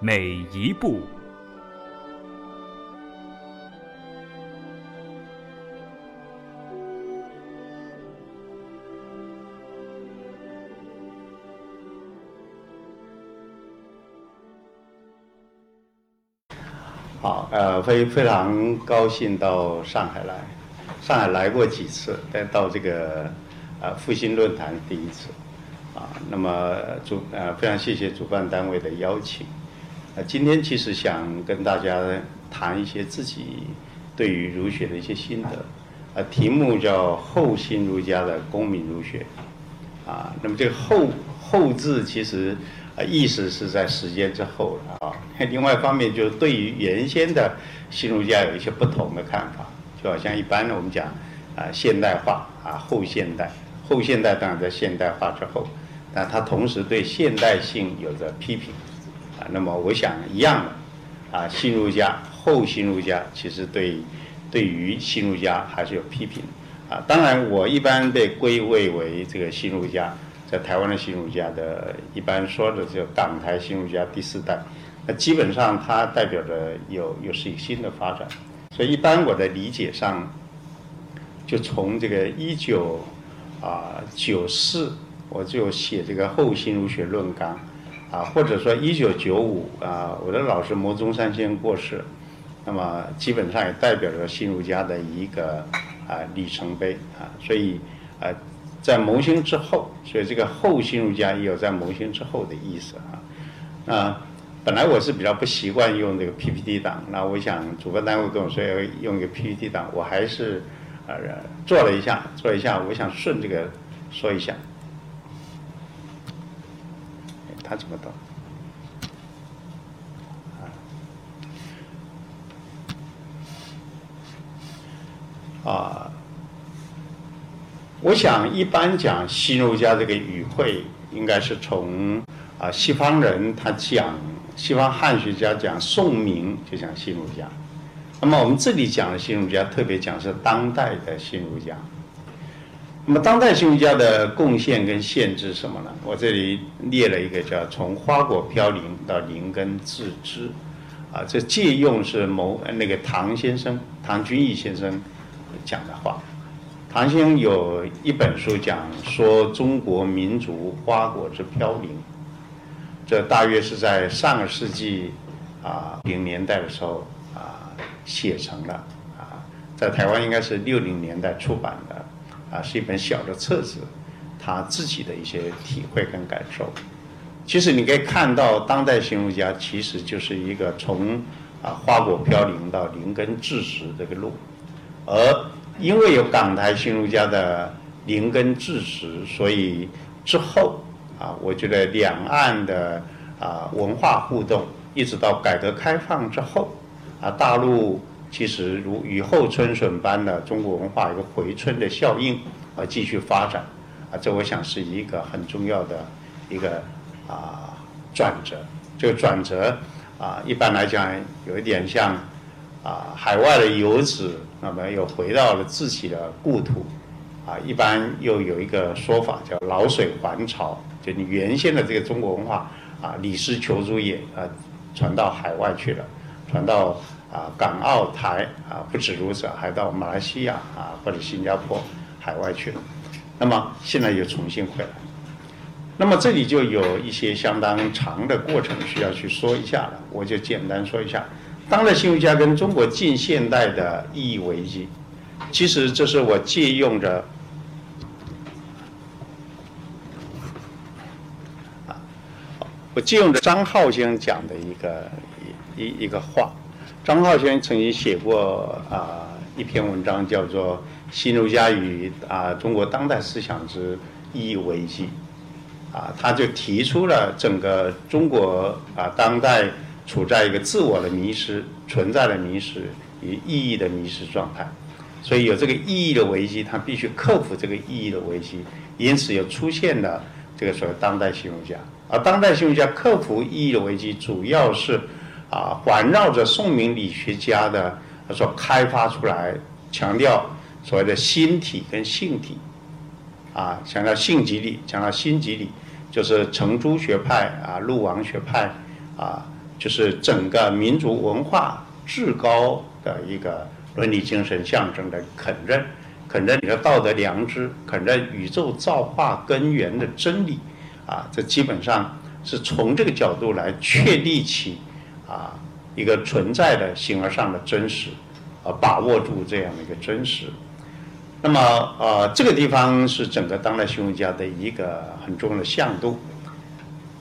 每一步。好，呃，非非常高兴到上海来，上海来过几次，但到这个呃复兴论坛第一次，啊，那么主呃非常谢谢主办单位的邀请，今天其实想跟大家谈一些自己对于儒学的一些心得，呃，题目叫后新儒家的公民儒学，啊，那么这个后后字其实。啊，意思是在时间之后了啊。另外一方面，就是对于原先的新儒家有一些不同的看法，就好像一般我们讲啊，现代化啊，后现代，后现代当然在现代化之后，但它同时对现代性有着批评啊。那么我想一样的啊，新儒家、后新儒家其实对对于新儒家还是有批评啊。当然，我一般被归位为这个新儒家。在台湾的新儒家的一般说的就港台新儒家第四代，那基本上它代表着有又是一个新的发展，所以一般我的理解上，就从这个一九啊九四我就写这个后新儒学论纲，啊或者说一九九五啊我的老师牟宗三先生过世，那么基本上也代表着新儒家的一个啊里程碑啊，所以啊。在谋兴之后，所以这个后新儒家也有在谋兴之后的意思啊。那本来我是比较不习惯用这个 PPT 档，那我想主办单位跟我说要用一个 PPT 档，我还是呃做了一下，做一下，我想顺这个说一下。他怎么懂？啊。我想一般讲新儒家这个语汇，应该是从啊西方人他讲西方汉学家讲宋明就讲新儒家，那么我们这里讲的新儒家特别讲是当代的新儒家。那么当代新儒家的贡献跟限制什么呢？我这里列了一个叫从花果飘零到灵根自知，啊，这借用是某那个唐先生唐君毅先生讲的话。唐先生有一本书讲说中国民族花果之飘零，这大约是在上个世纪啊零年代的时候啊写成了啊，在台湾应该是六零年代出版的啊，是一本小的册子，他自己的一些体会跟感受。其实你可以看到，当代新儒家其实就是一个从啊花果飘零到灵根致实这个路，而。因为有港台新儒家的灵根致实，所以之后啊，我觉得两岸的啊文化互动，一直到改革开放之后，啊，大陆其实如雨后春笋般的中国文化一个回春的效应啊继续发展，啊，这我想是一个很重要的一个啊转折。这个转折啊，一般来讲有一点像啊海外的游子。那么又回到了自己的故土，啊，一般又有一个说法叫“老水还潮”，就你原先的这个中国文化啊，李氏求诸也啊，传到海外去了，传到啊港澳台啊，不止如此，还到马来西亚啊或者新加坡海外去了。那么现在又重新回来，那么这里就有一些相当长的过程需要去说一下了，我就简单说一下。当代新儒家跟中国近现代的意义危机，其实这是我借用着啊，我借用着张浩先生讲的一个一一一个话。张浩轩曾经写过啊一篇文章，叫做《新儒家与啊中国当代思想之意义危机》，啊，他就提出了整个中国啊当代。处在一个自我的迷失、存在的迷失与意义的迷失状态，所以有这个意义的危机，他必须克服这个意义的危机，因此又出现了这个所谓当代新儒家。而当代新儒家克服意义的危机，主要是啊环绕着宋明理学家的所开发出来，强调所谓的心体跟性体，啊强调性即理，强调心即理，就是程朱学派啊、陆王学派啊。就是整个民族文化至高的一个伦理精神象征的肯认，肯认你的道德良知，肯认宇宙造化根源的真理，啊，这基本上是从这个角度来确立起啊一个存在的形而上的真实，啊，把握住这样的一个真实。那么，呃，这个地方是整个当代新儒家的一个很重要的向度。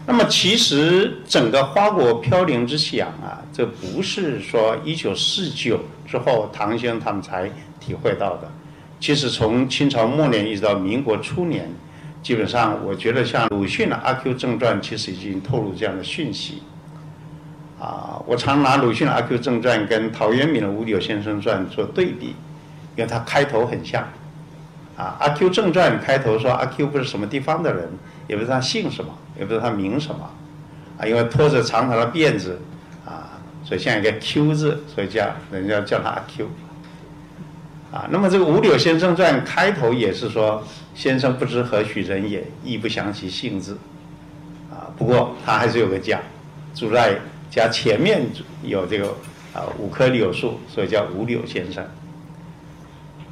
那么，其实整个花果飘零之想啊，这不是说一九四九之后唐先生他们才体会到的。其实从清朝末年一直到民国初年，基本上我觉得像鲁迅的《阿 Q 正传》其实已经透露这样的讯息。啊，我常拿鲁迅的《阿 Q 正传》跟陶渊明的《五柳先生传》做对比，因为它开头很像。啊，《阿 Q 正传》开头说阿 Q 不是什么地方的人，也不知道他姓什么。也不知道他名什么，啊，因为拖着长长的辫子，啊，所以像一个 Q 字，所以叫人家叫他阿 Q，啊，那么这个《五柳先生传》开头也是说，先生不知何许人也，亦不详其姓字，啊，不过他还是有个家，住在加前面有这个啊五棵柳树，所以叫五柳先生，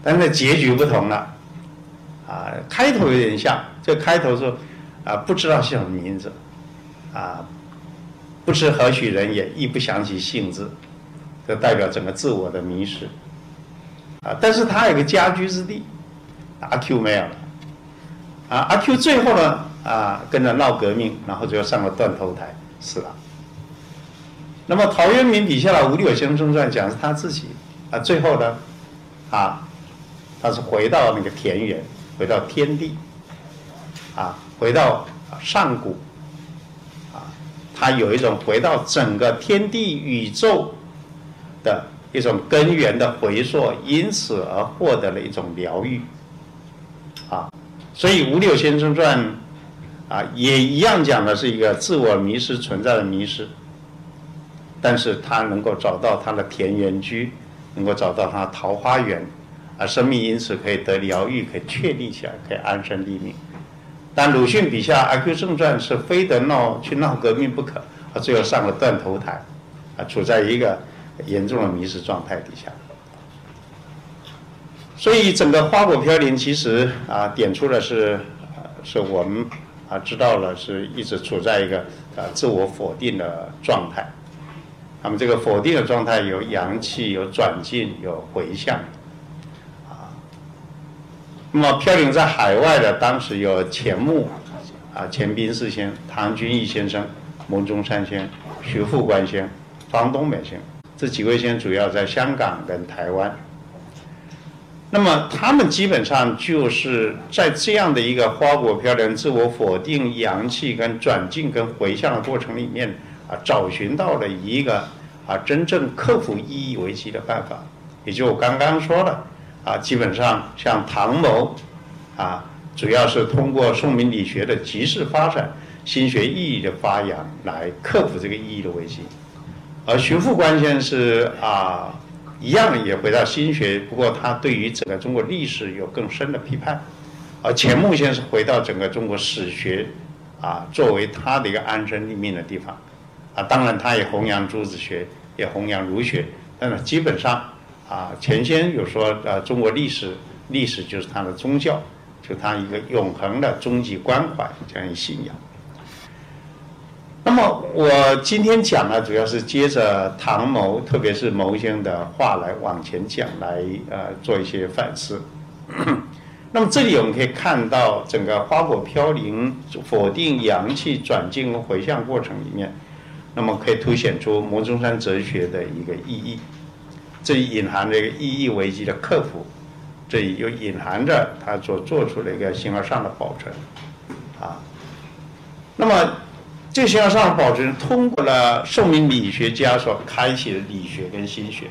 但是结局不同了，啊，开头有点像，这开头说。啊，不知道是什么名字，啊，不知何许人也，亦不详其姓字，这代表整个自我的迷失。啊，但是他有个家居之地，阿 Q 没有了，啊，阿 Q 最后呢，啊，跟着闹革命，然后就上了断头台，死了。那么陶渊明笔下的《五柳先生传》讲是他自己，啊，最后呢，啊，他是回到那个田园，回到天地，啊。回到上古，啊，他有一种回到整个天地宇宙的一种根源的回溯，因此而获得了一种疗愈，啊，所以《五柳先生传》啊也一样讲的是一个自我迷失存在的迷失，但是他能够找到他的田园居，能够找到他桃花源，啊，生命因此可以得疗愈，可以确立起来，可以安身立命。但鲁迅笔下《阿 Q 正传》是非得闹去闹革命不可，他最后上了断头台，啊，处在一个严重的迷失状态底下。所以整个花果飘零其实啊，点出的是，是我们啊知道了是一直处在一个啊自我否定的状态。那么这个否定的状态有阳气，有转进，有回向。那么飘零在海外的，当时有钱穆，啊，钱宾四先、唐君毅先生、牟中山先、徐复观先、方东美先，这几位先主要在香港跟台湾。那么他们基本上就是在这样的一个花果飘零、自我否定、阳气跟转进跟回向的过程里面，啊，找寻到了一个啊真正克服意义危机的办法，也就我刚刚说的。啊，基本上像唐某，啊，主要是通过宋明理学的及时发展、心学意义的发扬来克服这个意义的危机，而徐复观先生是啊，一样也回到心学，不过他对于整个中国历史有更深的批判，而钱穆先生回到整个中国史学，啊，作为他的一个安身立命的地方，啊，当然他也弘扬朱子学，也弘扬儒学，但是基本上。啊，前先有说，呃，中国历史，历史就是他的宗教，就他一个永恒的终极关怀这样一信仰。那么我今天讲呢，主要是接着唐牟，特别是牟先生的话来往前讲，来呃做一些反思。那么这里我们可以看到，整个花果飘零、否定阳气转进回向过程里面，那么可以凸显出牟中山哲学的一个意义。这里隐含着一个意义危机的克服，这里又隐含着他所做出的一个形而上的保存，啊，那么这形而上的保存通过了宋明理学家所开启的理学跟心学，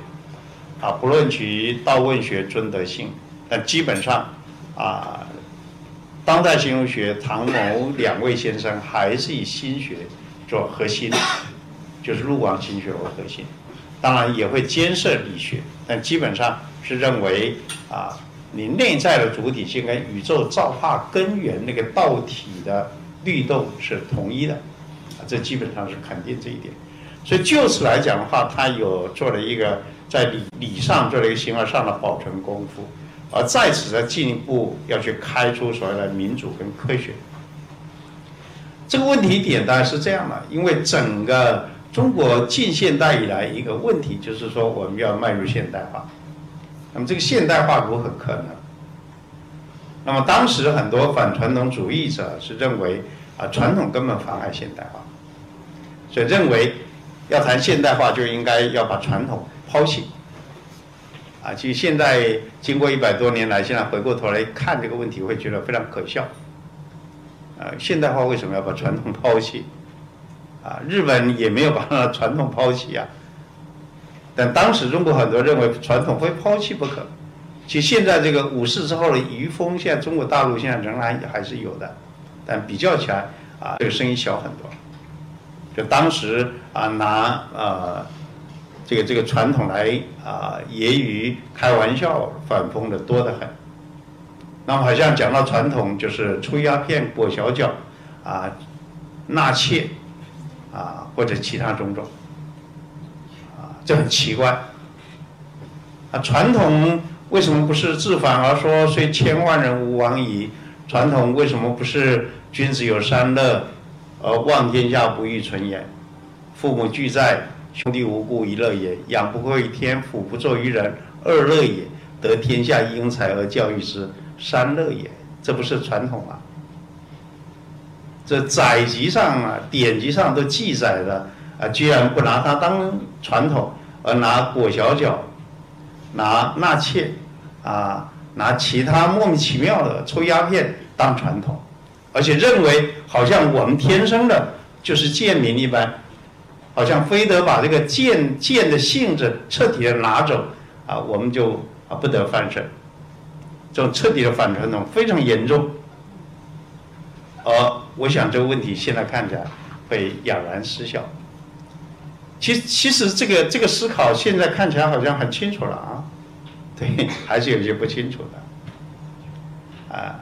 啊，不论其道问学尊德性，但基本上，啊，当代形容学唐某两位先生还是以心学做核心，就是陆王心学为核心，当然也会兼涉理学，但基本上是认为啊，你内在的主体性跟宇宙造化根源那个道体的律动是统一的。啊这基本上是肯定这一点，所以就此来讲的话，他有做了一个在理理上做了一个形而上的保存功夫，而在此再进一步要去开出所谓的民主跟科学。这个问题点当然是这样的，因为整个中国近现代以来一个问题就是说我们要迈入现代化，那么这个现代化如何可能？那么当时很多反传统主义者是认为啊，传统根本妨碍现代化。所以认为，要谈现代化就应该要把传统抛弃。啊，其实现在经过一百多年来，现在回过头来看这个问题，会觉得非常可笑。啊，现代化为什么要把传统抛弃？啊，日本也没有把传统抛弃啊。但当时中国很多认为传统非抛弃不可。其实现在这个五四之后的余风，现在中国大陆现在仍然还是有的，但比较起来啊，这个声音小很多。就当时啊，拿呃这个这个传统来啊揶揄、开玩笑、反讽的多得很。那么好像讲到传统，就是抽鸦片、裹小脚啊、纳妾啊或者其他种种啊，这很奇怪。啊，传统为什么不是自反而说虽千万人吾往矣？传统为什么不是君子有三乐？而望天下不欲存焉，父母俱在，兄弟无故一乐也；养不愧于天，俯不作于人，二乐也；得天下英才而教育之，三乐也。这不是传统吗？这载籍上啊，典籍上都记载的啊，居然不拿它当传统，而拿裹小脚、拿纳妾啊、拿其他莫名其妙的抽鸦片当传统。而且认为好像我们天生的就是贱民一般，好像非得把这个贱贱的性质彻底的拿走啊，我们就啊不得翻身。这种彻底的反传统非常严重。而我想这个问题现在看起来会哑然失笑。其其实这个这个思考现在看起来好像很清楚了啊，对，还是有些不清楚的啊。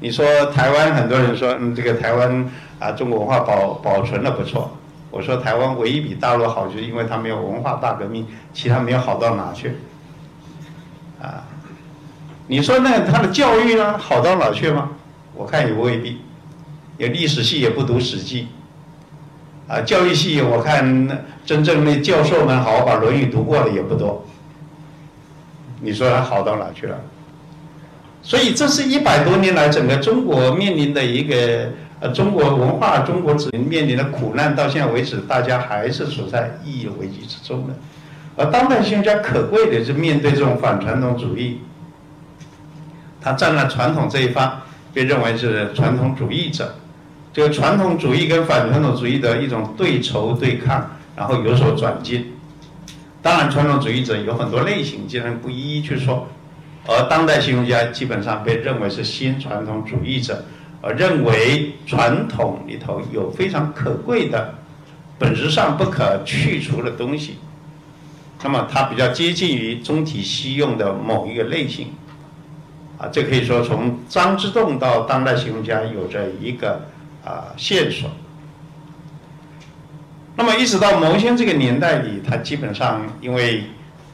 你说台湾很多人说，嗯，这个台湾啊，中国文化保保存的不错。我说台湾唯一比大陆好，就是因为它没有文化大革命，其他没有好到哪去。啊，你说那他的教育呢，好到哪去吗？我看也未必。有历史系也不读《史记》，啊，教育系我看真正那教授们好好把《论语》读过了也不多。你说他好到哪去了？所以，这是一百多年来整个中国面临的一个呃中国文化、中国子民面临的苦难。到现在为止，大家还是处在意义危机之中的。而当代性家可贵的是面对这种反传统主义，他站在传统这一方，被认为是传统主义者。这个传统主义跟反传统主义的一种对仇对抗，然后有所转进。当然，传统主义者有很多类型，今天不一一去说。而当代形容家基本上被认为是新传统主义者，而认为传统里头有非常可贵的、本质上不可去除的东西。那么它比较接近于中体西用的某一个类型。这可以说从张之洞到当代形容家有着一个啊线索。那么一直到牟先这个年代里，他基本上因为。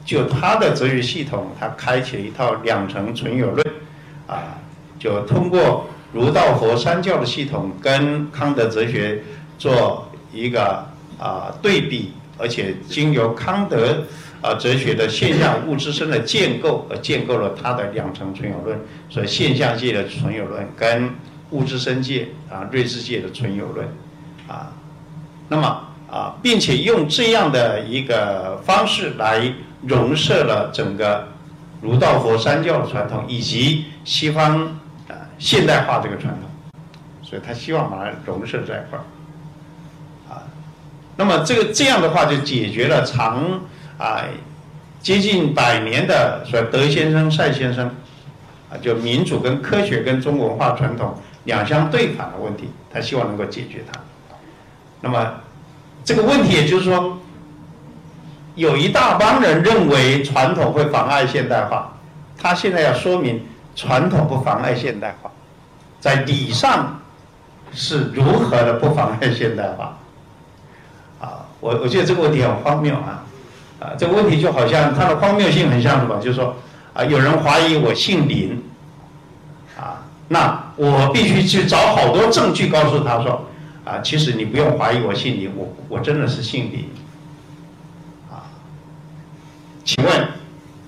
就他的哲学系统，他开启了一套两层存有论，啊，就通过儒道佛三教的系统跟康德哲学做一个啊对比，而且经由康德啊哲学的现象物质生的建构而建构了他的两层存有论，所以现象界的存有论跟物质生界啊瑞智界的存有论，啊，那么啊，并且用这样的一个方式来。融摄了整个儒道佛三教的传统，以及西方啊现代化这个传统，所以他希望把它融合在一块儿，啊，那么这个这样的话就解决了长啊接近百年的说德先生、赛先生啊，就民主跟科学跟中国文化传统两相对反的问题，他希望能够解决它。那么这个问题也就是说，有一大帮人认为传统会妨碍现代化，他现在要说明传统不妨碍现代化，在理上。是如何的不妨碍现代化？啊，我我觉得这个问题很荒谬啊！啊，这个问题就好像它的荒谬性很像什么？就是说，啊，有人怀疑我姓林，啊，那我必须去找好多证据告诉他说，啊，其实你不用怀疑我姓林，我我真的是姓林。啊，请问，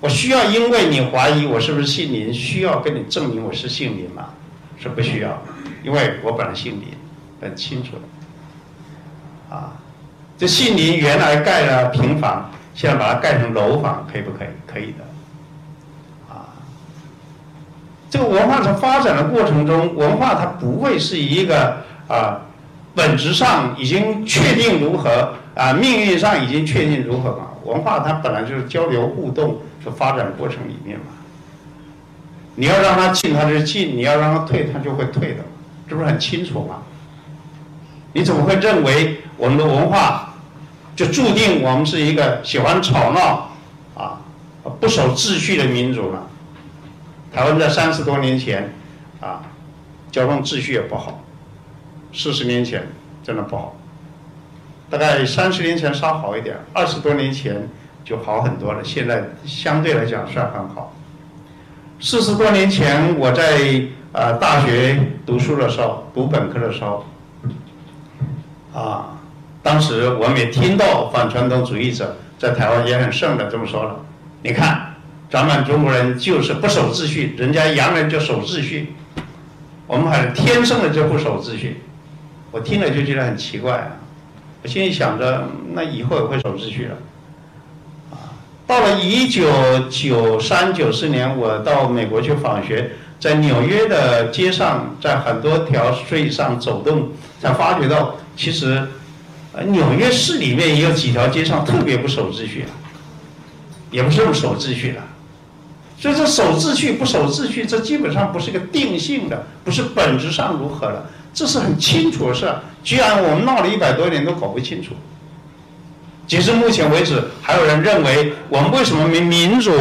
我需要因为你怀疑我是不是姓林，需要跟你证明我是姓林吗？是不需要。因为我本来姓林，很清楚的，啊，这姓林原来盖了平房，现在把它盖成楼房，可以不可以？可以的，啊，这个文化在发展的过程中，文化它不会是一个啊，本质上已经确定如何啊，命运上已经确定如何嘛？文化它本来就是交流互动是发展过程里面嘛，你要让它进，它就进；你要让它退，它就会退的。这不是很清楚吗？你怎么会认为我们的文化就注定我们是一个喜欢吵闹啊、不守秩序的民族了？台湾在三十多年前啊，交通秩序也不好，四十年前真的不好，大概三十年前稍好一点，二十多年前就好很多了。现在相对来讲算很好。四十多年前我在。啊，大学读书的时候，读本科的时候，啊，当时我们也听到反传统主义者在台湾也很盛的这么说了。你看，咱们中国人就是不守秩序，人家洋人就守秩序，我们还是天生的就不守秩序。我听了就觉得很奇怪啊，我心里想着，那以后也会守秩序了。啊，到了一九九三九四年，我到美国去访学。在纽约的街上，在很多条街上走动，才发觉到，其实，呃，纽约市里面也有几条街上特别不守秩序，也不是这么守秩序的。所以，这守秩序不守秩序，这基本上不是个定性的，不是本质上如何的，这是很清楚的事。居然我们闹了一百多年都搞不清楚。截至目前为止，还有人认为我们为什么没民主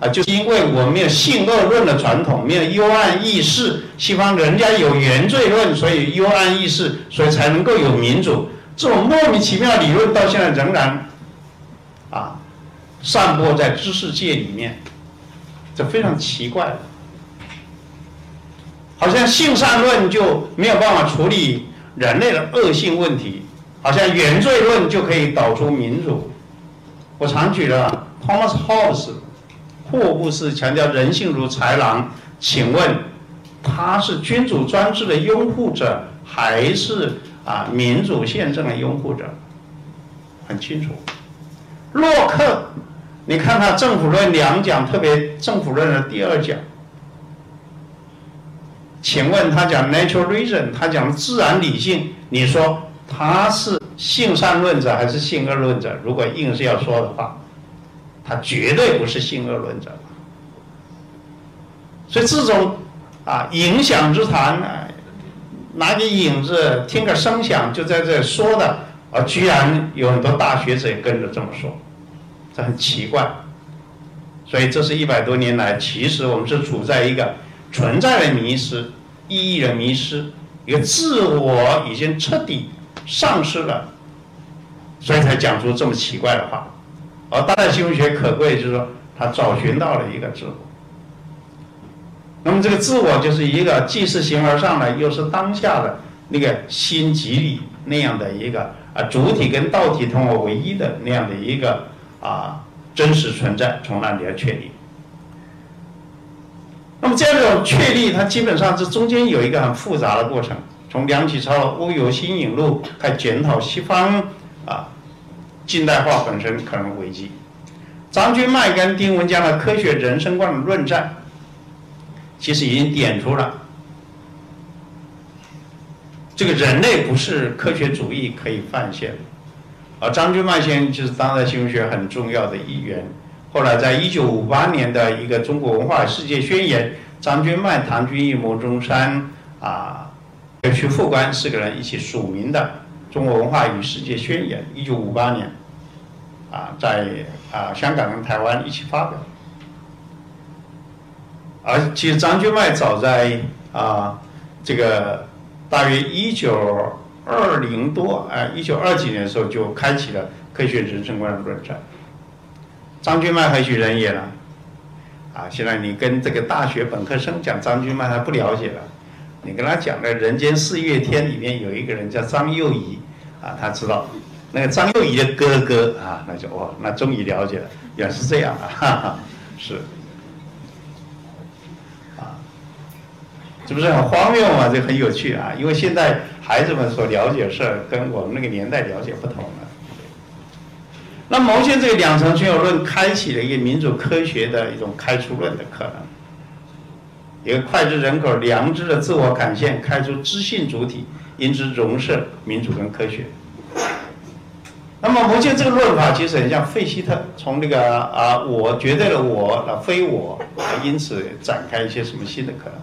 啊？就是因为我们没有性恶论的传统，没有幽暗意识。西方人家有原罪论，所以幽暗意识，所以才能够有民主。这种莫名其妙的理论到现在仍然啊散播在知识界里面，这非常奇怪。好像性善论就没有办法处理人类的恶性问题。好像原罪论就可以导出民主。我常举了 Thomas Hobbes，霍布斯强调人性如豺狼。请问他是君主专制的拥护者，还是啊民主宪政的拥护者？很清楚。洛克，你看他《政府论》两讲，特别《政府论》的第二讲。请问他讲 natural reason，他讲自然理性，你说？他是性善论者还是性恶论者？如果硬是要说的话，他绝对不是性恶论者。所以这种啊影响之谈呢，拿个影子听个声响就在这说的，而居然有很多大学者也跟着这么说，这很奇怪。所以这是一百多年来，其实我们是处在一个存在的迷失、意义的迷失，一个自我已经彻底。丧失了，所以才讲出这么奇怪的话。而当代新闻学可贵，就是说他找寻到了一个自我。那么这个自我就是一个既是形而上的，又是当下的那个心即理那样的一个啊主体跟道体同为唯一的那样的一个啊真实存在，从那里来确立。那么这样的确立，它基本上这中间有一个很复杂的过程。从梁启超欧游新引路，开始检讨西方啊近代化本身可能危机。张君迈跟丁文江的科学人生观的论战，其实已经点出了这个人类不是科学主义可以犯下的。而张君曼先生就是当代新闻学很重要的一员。后来在一九五八年的一个《中国文化世界宣言》，张君曼、唐君毅、牟中山啊、徐复观四个人一起署名的《中国文化与世界宣言》，一九五八年啊，在啊香港跟台湾一起发表。而其实张君迈早在啊这个大约一九二零多啊一九二几年的时候就开启了科学人生观的论战。张君迈何许人也呢？啊，现在你跟这个大学本科生讲张君迈，他不了解了。你跟他讲的《人间四月天》里面有一个人叫张幼仪，啊，他知道那个张幼仪的哥哥啊，那就哦，那终于了解了，原来是这样啊，哈哈，是。这不是很荒谬吗？这很有趣啊！因为现在孩子们所了解事儿，跟我们那个年代了解不同了。那毛线这个两层全有论，开启了一个民主科学的一种开出论的可能。一个脍炙人口、良知的自我感现，开出知性主体，因之容摄民主跟科学。那么毛线这个论法其实很像费希特，从那个啊我绝对的我啊非我，因此展开一些什么新的可能。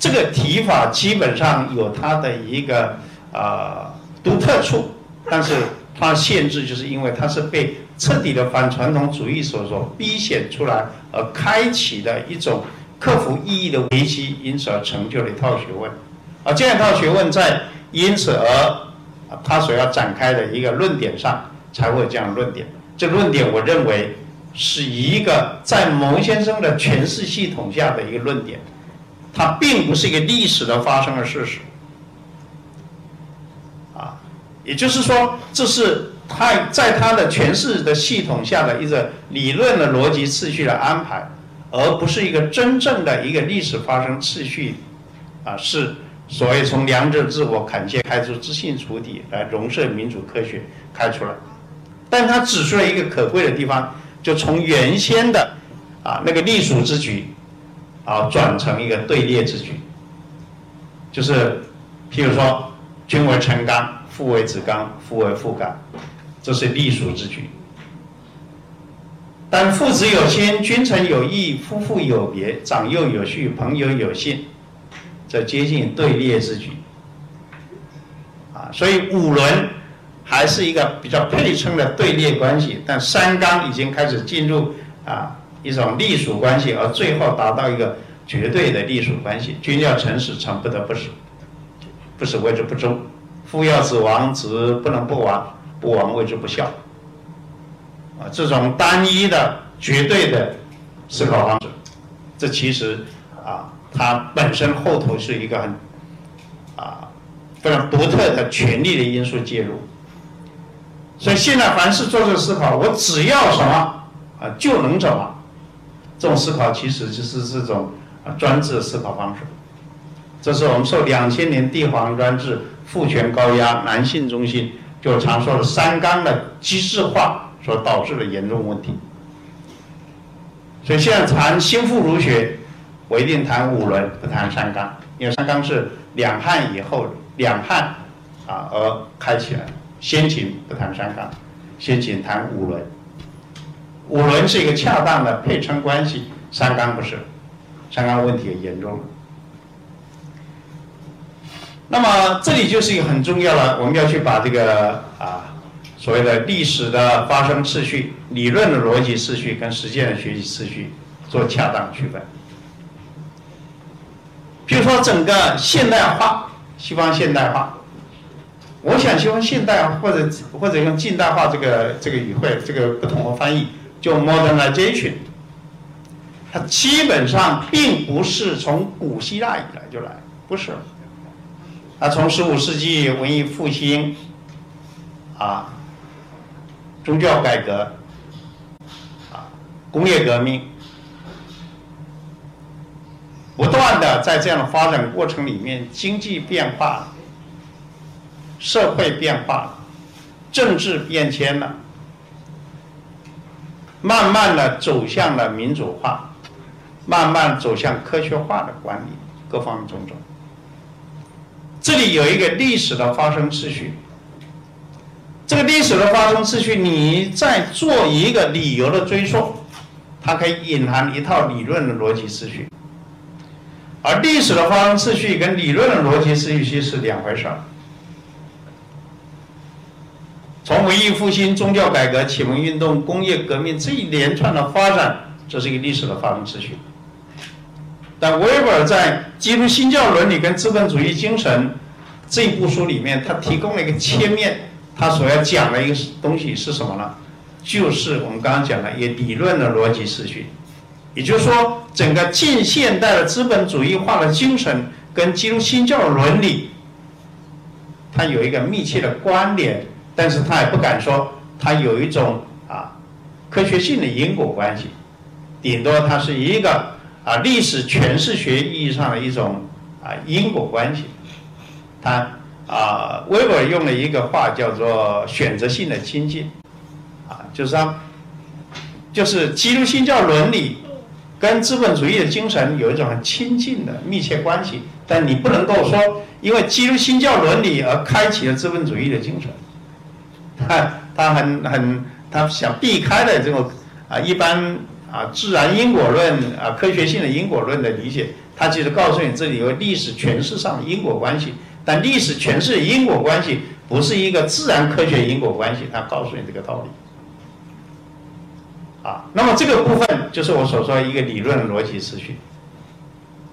这个提法基本上有它的一个啊独特处，但是它限制就是因为它是被彻底的反传统主义所所逼显出来而开启的一种克服意义的危机，因此而成就了一套学问，而这样一套学问在因此而他所要展开的一个论点上才会有这样的论点。这论点我认为是一个在牟先生的诠释系统下的一个论点。它并不是一个历史的发生的事实，啊，也就是说，这是他在他的诠释的系统下的一个理论的逻辑次序的安排，而不是一个真正的一个历史发生次序，啊，是所谓从良知自我坎切开出知性主体来容摄民主科学开出来，但他指出了一个可贵的地方，就从原先的啊那个隶属之举。啊，转成一个队列之举，就是，譬如说，君为臣纲，父为子纲，父为父纲，这是隶属之举。但父子有亲，君臣有义，夫妇有别，长幼有序，朋友有信，这接近队列之举。啊，所以五伦还是一个比较配称的队列关系，但三纲已经开始进入啊。一种隶属关系，而最后达到一个绝对的隶属关系。君要臣死，臣不得不死，不死谓之不忠；父要子亡，子不能不亡，不亡谓之不孝。啊，这种单一的、绝对的思考方式，这其实啊，它本身后头是一个很啊非常独特的权力的因素介入。所以现在凡是做这个思考，我只要什么啊，就能怎么。这种思考其实就是这种啊专制的思考方式，这是我们受两千年帝皇专制、父权高压、男性中心，就常说的三纲的机制化所导致的严重问题。所以现在谈新妇儒学，我一定谈五伦，不谈三纲，因为三纲是两汉以后两汉啊而开起来，先秦不谈三纲，先秦谈五伦。五伦是一个恰当的配称关系，三纲不是，三纲问题也严重。那么这里就是一个很重要的，我们要去把这个啊所谓的历史的发生次序、理论的逻辑次序跟实践的学习次序做恰当区分。比如说整个现代化，西方现代化，我想西方现代或者或者用近代化这个这个语汇，这个不同的翻译。就 modernization，它基本上并不是从古希腊以来就来，不是，它从十五世纪文艺复兴，啊，宗教改革，啊，工业革命，不断的在这样的发展过程里面，经济变化，社会变化，政治变迁了。慢慢的走向了民主化，慢慢走向科学化的管理，各方面种种。这里有一个历史的发生次序。这个历史的发生次序，你再做一个理由的追溯，它可以隐含一套理论的逻辑次序。而历史的发生次序跟理论的逻辑次序是两回事儿。从文艺复兴、宗教改革、启蒙运动、工业革命这一连串的发展，这是一个历史的发生次序。但维伯尔在《基督新教伦理跟资本主义精神》这一部书里面，他提供了一个切面，他所要讲的一个东西是什么呢？就是我们刚刚讲的一个理论的逻辑次序，也就是说，整个近现代的资本主义化的精神跟基督新教伦理，它有一个密切的关联。但是他也不敢说，他有一种啊科学性的因果关系，顶多它是一个啊历史诠释学意义上的一种啊因果关系。他啊，威尔用了一个话叫做选择性的亲近，啊，就是说，就是基督新教伦理跟资本主义的精神有一种很亲近的密切关系，但你不能够说因为基督新教伦理而开启了资本主义的精神。他他很很他想避开的这种啊一般啊自然因果论啊科学性的因果论的理解，他其实告诉你这里有历史诠释上的因果关系，但历史诠释因果关系不是一个自然科学因果关系，他告诉你这个道理。啊，那么这个部分就是我所说的一个理论逻辑次序，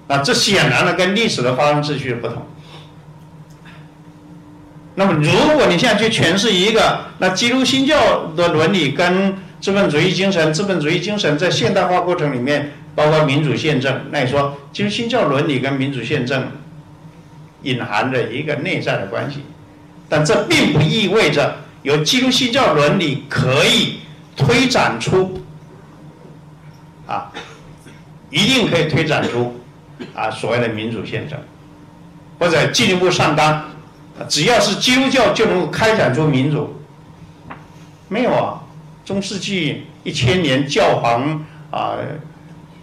那这显然呢跟历史的发生次序不同。那么，如果你现在去诠释一个那基督新教的伦理跟资本主义精神，资本主义精神在现代化过程里面，包括民主宪政，那你说基督新教伦理跟民主宪政隐含着一个内在的关系，但这并不意味着由基督新教伦理可以推展出啊，一定可以推展出啊所谓的民主宪政，或者进一步上纲。只要是基督教就能够开展出民主，没有啊？中世纪一千年教皇啊，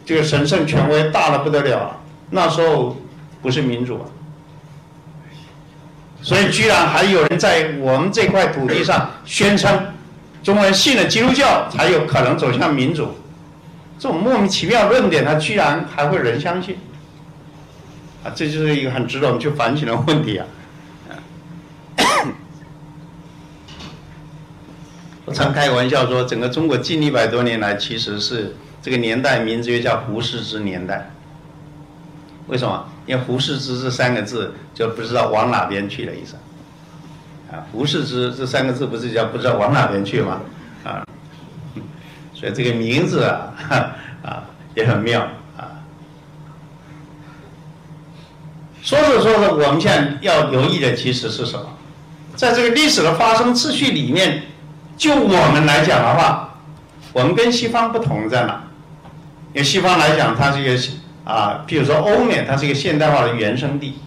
这个神圣权威大的不得了，那时候不是民主啊，所以居然还有人在我们这块土地上宣称，中国人信了基督教才有可能走向民主，这种莫名其妙论点，他居然还会人相信？啊，这就是一个很值得我们去反省的问题啊。我常开玩笑说，整个中国近一百多年来，其实是这个年代名字又叫胡适之年代。为什么？因为胡适之这三个字就不知道往哪边去的意思。啊，胡适之这三个字不是叫不知道往哪边去吗？啊，所以这个名字啊，啊也很妙啊。说着说着，我们现在要留意的其实是什么？在这个历史的发生次序里面。就我们来讲的话，我们跟西方不同在哪？因为西方来讲，它是一个啊，比如说欧美，它是一个现代化的原生地，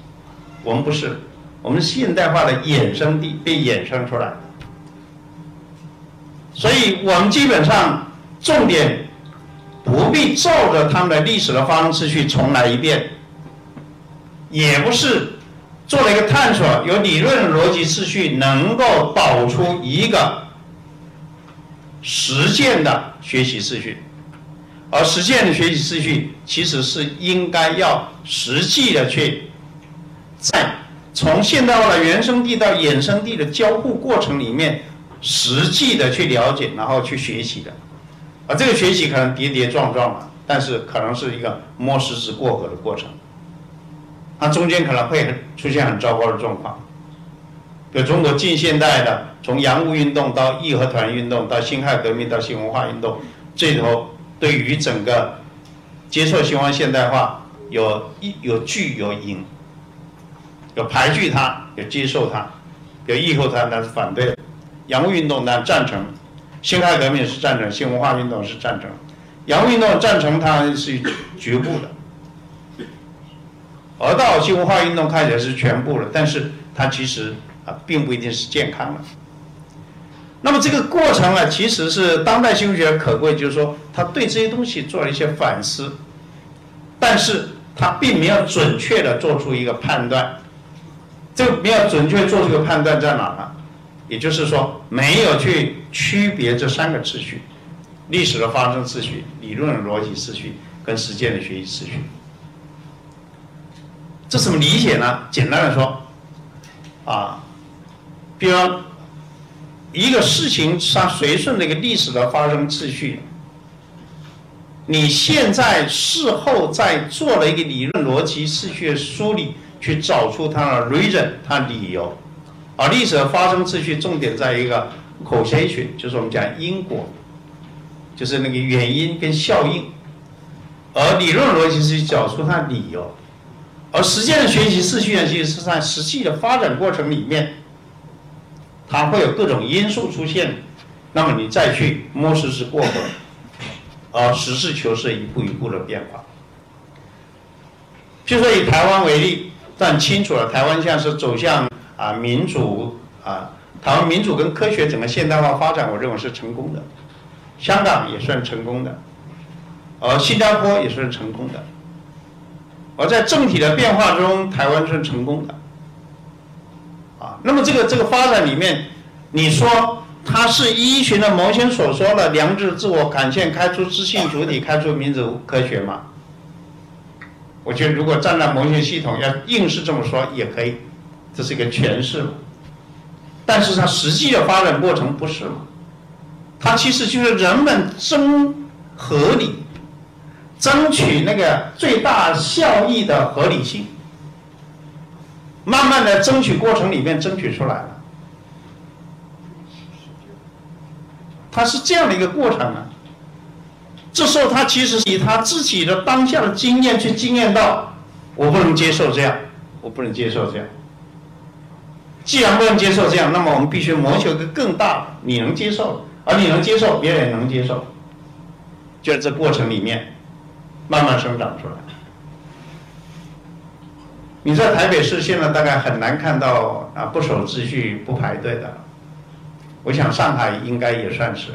我们不是，我们现代化的衍生地被衍生出来，所以我们基本上重点不必照着他们的历史的方式去重来一遍，也不是做了一个探索，有理论逻辑次序能够导出一个。实践的学习秩序，而实践的学习秩序其实是应该要实际的去，在从现代化的原生地到衍生地的交互过程里面，实际的去了解，然后去学习的，而这个学习可能跌跌撞撞嘛，但是可能是一个摸石子过河的过程，它中间可能会出现很糟糕的状况。比如中国近现代的，从洋务运动到义和团运动，到辛亥革命，到新文化运动，这头对于整个接受西方现代化，有一有拒有迎，有排拒它，有接受它，有义和团那是反对，洋务运动呢赞成，辛亥革命是赞成，新文化运动是赞成，洋务运动赞成它是局部的，而到新文化运动看起来是全部的，但是它其实。并不一定是健康的。那么这个过程呢，其实是当代心理学可贵，就是说他对这些东西做了一些反思，但是他并没有准确的做出一个判断。这个没有准确做这个判断在哪呢？也就是说，没有去区别这三个秩序：历史的发生秩序、理论的逻辑秩序跟实践的学习秩序。这怎么理解呢？简单的说，啊，比如一个事情它随顺那个历史的发生秩序，你现在事后再做了一个理论逻辑秩序梳理，去找出它的 reason，它理由。而历史的发生秩序重点在一个 causation，就是我们讲因果，就是那个原因跟效应。而理论逻辑是找出它理由。而实践的学习秩序呢，其实是在实际的发展过程里面，它会有各种因素出现，那么你再去摸石子过河，而实事求是一步一步的变化。就说以台湾为例，但清楚了，台湾现在是走向啊民主啊，台湾民主跟科学整个现代化发展，我认为是成功的，香港也算成功的，而新加坡也算成功的。而在政体的变化中，台湾是成功的，啊，那么这个这个发展里面，你说它是依循了毛先所说的良知、自我感现开出知性主体，开出民主科学吗？我觉得如果站在毛先系统，要硬是这么说也可以，这是一个诠释嘛。但是它实际的发展过程不是嘛？它其实就是人们争合理。争取那个最大效益的合理性，慢慢的争取过程里面争取出来了，他是这样的一个过程啊。这时候他其实以他自己的当下的经验去经验到，我不能接受这样，我不能接受这样。既然不能接受这样，那么我们必须谋求一个更大，你能接受，而你能接受，别人也能接受，就在这过程里面。慢慢生长出来。你在台北市现在大概很难看到啊不守秩序不排队的，我想上海应该也算是，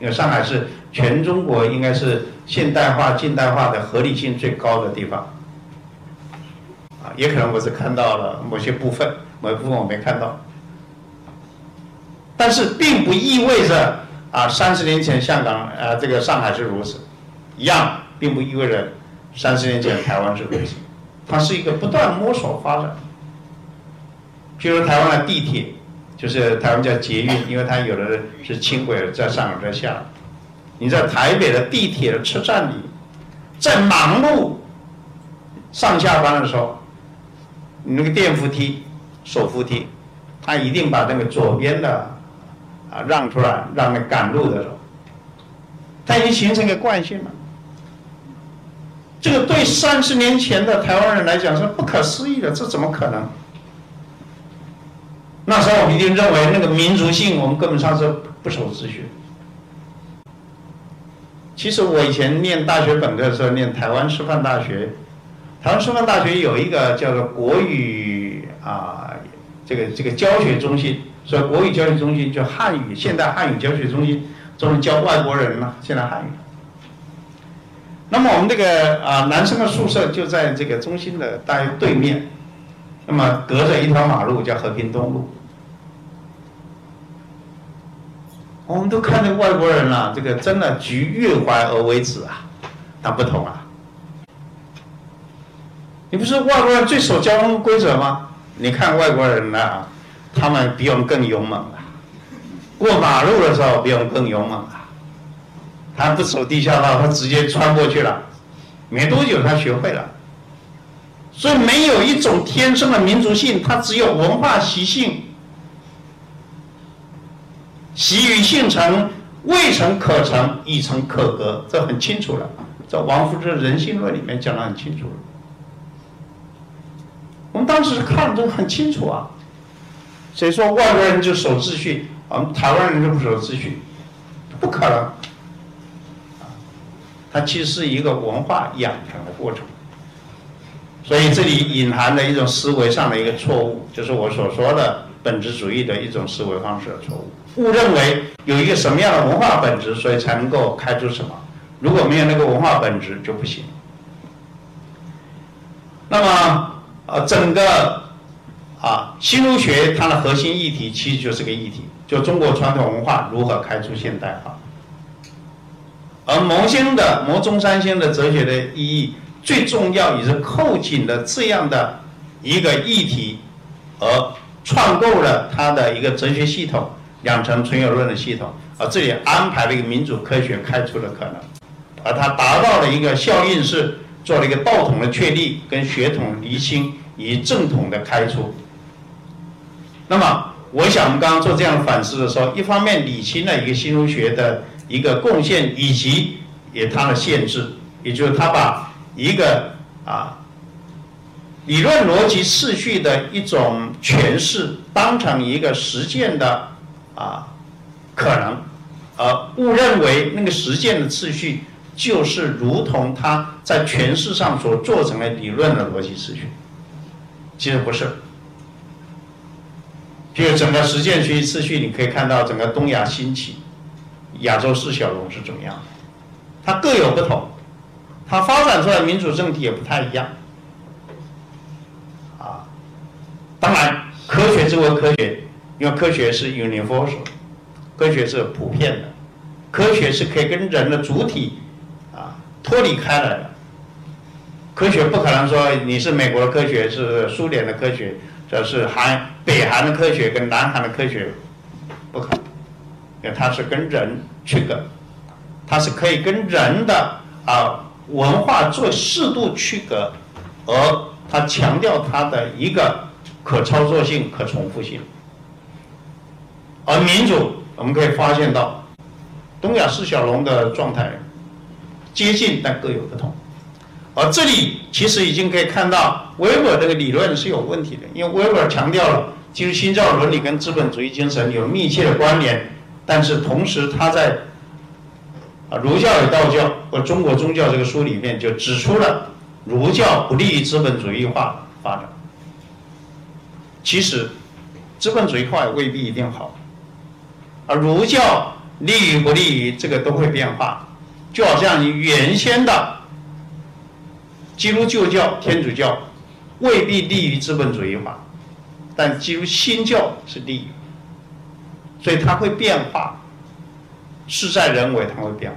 因为上海是全中国应该是现代化、近代化的合理性最高的地方。啊，也可能我只看到了某些部分，某一部分我没看到。但是并不意味着啊三十年前香港啊这个上海是如此，一样。并不意味着三十年前台湾是如此，它是一个不断摸索发展。譬如台湾的地铁，就是台湾叫捷运，因为它有的是轻轨在上在下。你在台北的地铁的车站里，在忙碌上下班的时候，你那个电扶梯、手扶梯，它一定把那个左边的啊让出来，让那赶路的走。它已经形成一个惯性了。这个对三十年前的台湾人来讲是不可思议的，这怎么可能？那时候我们一定认为那个民族性，我们根本上是不守秩序。其实我以前念大学本科的时候，念台湾师范大学，台湾师范大学有一个叫做国语啊，这个这个教学中心，所以国语教学中心就汉语现代汉语教学中心，专门教外国人嘛，现代汉语。那么我们这个啊男生的宿舍就在这个中心的大约对面，那么隔着一条马路叫和平东路。我们都看那外国人啊，这个真的举月怀而为止啊，那不同啊。你不是外国人最守交通规则吗？你看外国人呢，他们比我们更勇猛啊，过马路的时候比我们更勇猛啊。他不走地下道，他直接穿过去了，没多久他学会了。所以没有一种天生的民族性，它只有文化习性。习于性成，未成可成，已成可格，这很清楚了。在王夫之《人性论》里面讲的很清楚了。我们当时看的都很清楚啊。谁说外国人就守秩序，我们台湾人就不守秩序？不可能。它其实是一个文化养成的过程，所以这里隐含的一种思维上的一个错误，就是我所说的本质主义的一种思维方式的错误，误认为有一个什么样的文化本质，所以才能够开出什么，如果没有那个文化本质就不行。那么，呃，整个啊，新儒学它的核心议题其实就是个议题，就中国传统文化如何开出现代化。而牟先的牟中三星的哲学的意义，最重要也是扣紧了这样的一个议题，而创构了他的一个哲学系统——养成存有论的系统。而这里安排了一个民主科学开出的可能，而它达到了一个效应是做了一个道统的确立跟血统离心以正统的开出。那么，我想我们刚刚做这样的反思的时候，一方面理清了一个新儒学的。一个贡献以及也它的限制，也就是他把一个啊理论逻辑次序的一种诠释当成一个实践的啊可能，而误认为那个实践的次序就是如同他在诠释上所做成的理论的逻辑次序，其实不是。就整个实践学习次序，你可以看到整个东亚兴起。亚洲四小龙是怎么样？它各有不同，它发展出来民主政体也不太一样。啊，当然，科学之为科学，因为科学是 universal，科学是普遍的，科学是可以跟人的主体啊脱离开来的。科学不可能说你是美国的科学，是苏联的科学，这是韩北韩的科学跟南韩的科学，不可能。它是跟人区隔，它是可以跟人的啊文化做适度区隔，而它强调它的一个可操作性、可重复性。而民主，我们可以发现到东亚四小龙的状态接近，但各有不同。而这里其实已经可以看到，维尔这个理论是有问题的，因为维尔强调了其实新教伦理跟资本主义精神有密切的关联。但是同时，他在啊儒教与道教和中国宗教这个书里面就指出了儒教不利于资本主义化发展。其实，资本主义化也未必一定好，而儒教利于不利于这个都会变化。就好像你原先的基督旧教、天主教未必利于资本主义化，但基督新教是利于。所以它会变化，事在人为，它会变化。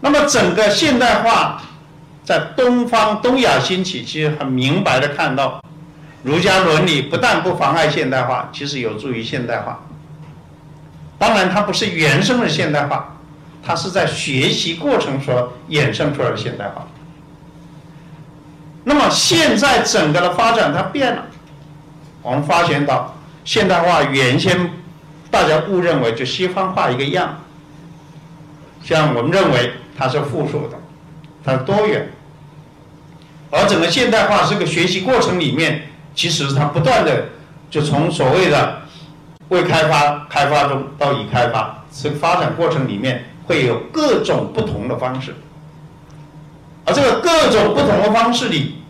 那么整个现代化在东方东亚兴起，其实很明白的看到，儒家伦理不但不妨碍现代化，其实有助于现代化。当然，它不是原生的现代化，它是在学习过程所衍生出来的现代化。那么现在整个的发展它变了，我们发现到现代化原先。大家误认为就西方化一个样，像我们认为它是复数的，它是多元，而整个现代化这个学习过程里面，其实它不断的就从所谓的未开发、开发中到已开发，这个发展过程里面会有各种不同的方式，而这个各种不同的方式里，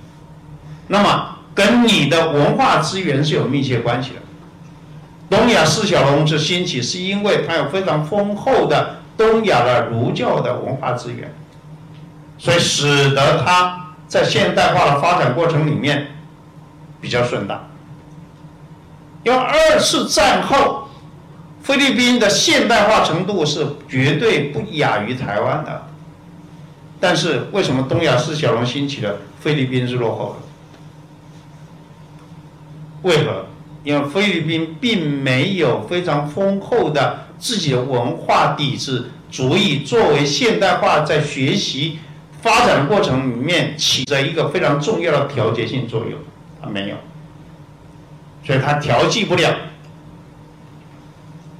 那么跟你的文化资源是有密切关系的。东亚四小龙之兴起，是因为它有非常丰厚的东亚的儒教的文化资源，所以使得它在现代化的发展过程里面比较顺当。因为二次战后，菲律宾的现代化程度是绝对不亚于台湾的，但是为什么东亚四小龙兴起了，菲律宾是落后的？为何？因为菲律宾并没有非常丰厚的自己的文化底子，足以作为现代化在学习发展过程里面起着一个非常重要的调节性作用，它没有，所以它调剂不了，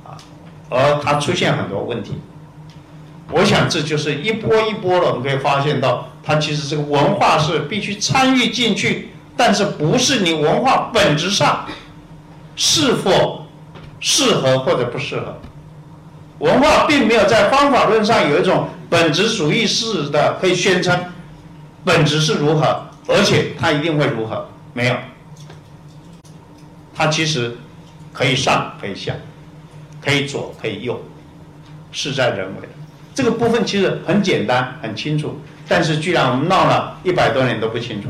啊，而它出现很多问题。我想这就是一波一波的，我们可以发现到，它其实这个文化是必须参与进去，但是不是你文化本质上。是否适合或者不适合？文化并没有在方法论上有一种本质主义式的可以宣称本质是如何，而且它一定会如何？没有，它其实可以上可以下，可以左可以右，事在人为。这个部分其实很简单很清楚，但是居然我们闹了一百多年都不清楚。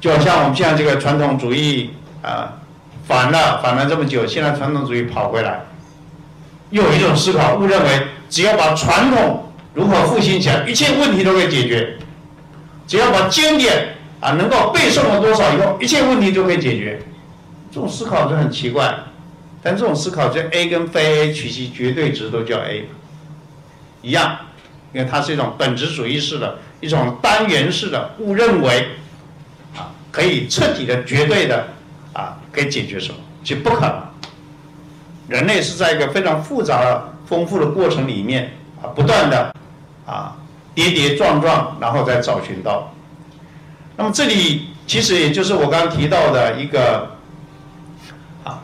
就好像我们现在这个传统主义啊，反了反了这么久，现在传统主义跑回来，又有一种思考，误认为只要把传统如何复兴起来，一切问题都可以解决；只要把经典啊能够背诵了多少以后，一切问题都可以解决。这种思考就很奇怪，但这种思考就 A 跟非 A 取其绝对值都叫 A，一样，因为它是一种本质主义式的一种单元式的误认为。可以彻底的、绝对的，啊，可以解决什么？其实不可能。人类是在一个非常复杂、的丰富的过程里面啊，不断的啊跌跌撞撞，然后再找寻到。那么这里其实也就是我刚刚提到的一个啊，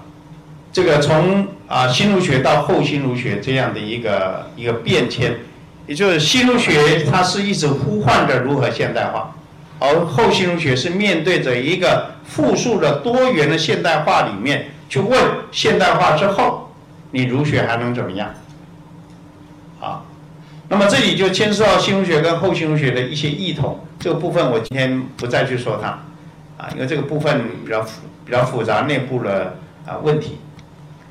这个从啊新儒学到后新儒学这样的一个一个变迁，也就是新儒学它是一直呼唤着如何现代化。而后新儒学是面对着一个复数的多元的现代化里面去问现代化之后，你儒学还能怎么样？啊，那么这里就牵涉到新儒学跟后新儒学的一些异同，这个部分我今天不再去说它，啊，因为这个部分比较复比较复杂内部的啊问题，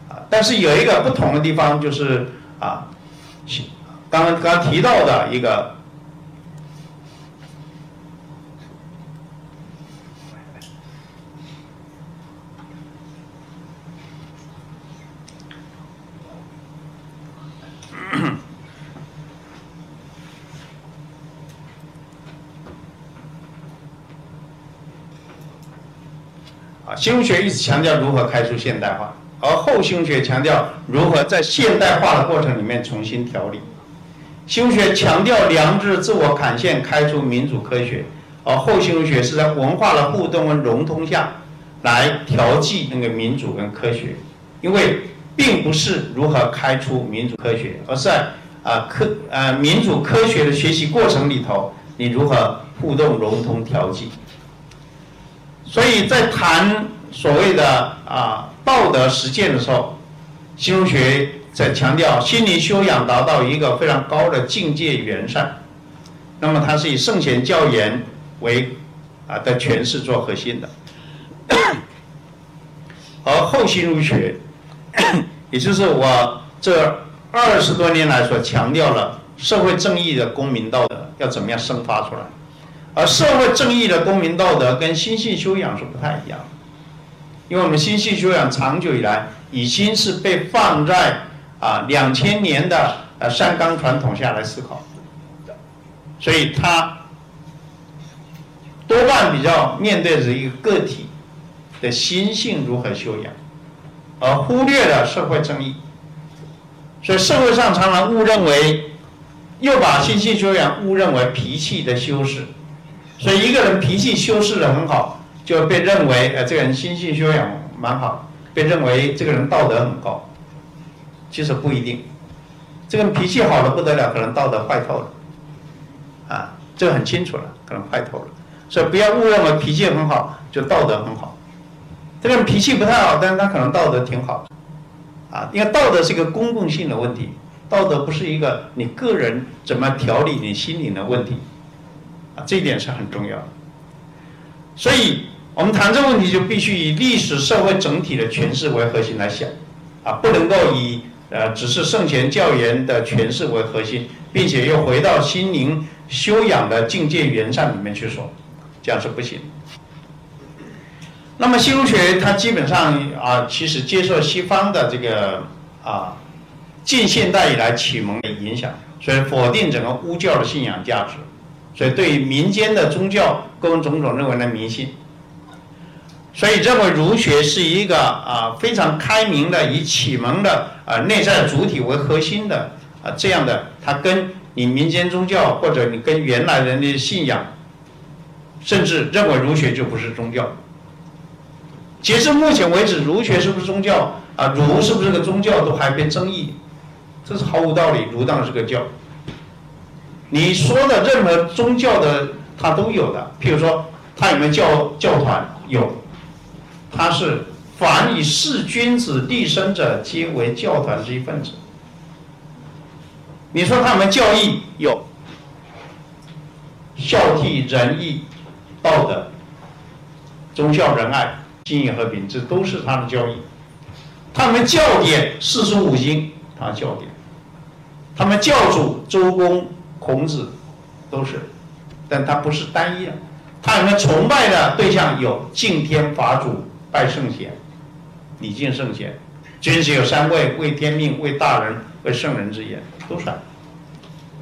啊，但是有一个不同的地方就是啊，刚刚刚刚提到的一个。新儒学一直强调如何开出现代化，而后新儒学强调如何在现代化的过程里面重新调理。新儒学强调良知自我砍线开出民主科学，而后新儒学是在文化的互动跟融通下来调剂那个民主跟科学。因为并不是如何开出民主科学，而是在啊科啊民主科学的学习过程里头，你如何互动融通调剂。所以在谈所谓的啊道德实践的时候，新儒学在强调心理修养达到一个非常高的境界圆善，那么它是以圣贤教言为啊的诠释做核心的，而后心儒学，也就是我这二十多年来所强调了社会正义的公民道德要怎么样生发出来。而社会正义的公民道德跟心性修养是不太一样的，因为我们心性修养长久以来已经是被放在啊两千年的呃山冈传统下来思考，所以它多半比较面对着一个个体的心性如何修养，而忽略了社会正义，所以社会上常常误认为，又把心性修养误认为脾气的修饰。所以一个人脾气修饰的很好，就被认为呃这个人心性修养蛮好，被认为这个人道德很高。其实不一定，这个人脾气好的不得了，可能道德坏透了。啊，这个很清楚了，可能坏透了。所以不要误认为脾气很好就道德很好。这个人脾气不太好，但是他可能道德挺好。啊，因为道德是一个公共性的问题，道德不是一个你个人怎么调理你心灵的问题。这一点是很重要的。所以，我们谈这个问题就必须以历史社会整体的诠释为核心来想，啊，不能够以呃只是圣贤教言的诠释为核心，并且又回到心灵修养的境界原上里面去说，这样是不行。那么，新儒学它基本上啊，其实接受西方的这个啊近现代以来启蒙的影响，所以否定整个巫教的信仰价值。所以，对于民间的宗教各种种种认为的迷信，所以认为儒学是一个啊非常开明的，以启蒙的啊内在主体为核心的啊这样的，它跟你民间宗教或者你跟原来人的信仰，甚至认为儒学就不是宗教。截至目前为止，儒学是不是宗教啊？儒是不是个宗教都还被争议，这是毫无道理。儒当然是个教。你说的任何宗教的，它都有的。譬如说，它有没有教教团？有，它是凡以事君子立身者，皆为教团之一份子。你说他们教义有，孝悌仁义道德，忠孝仁爱、敬义和平，这都是他的教义。他们教典四书五经，他教典，他们教主周公、孔子都是，但他不是单一的。他们崇拜的对象？有敬天法祖、拜圣贤、礼敬圣贤，君子有三位：为天命、为大人、为圣人之言，都算。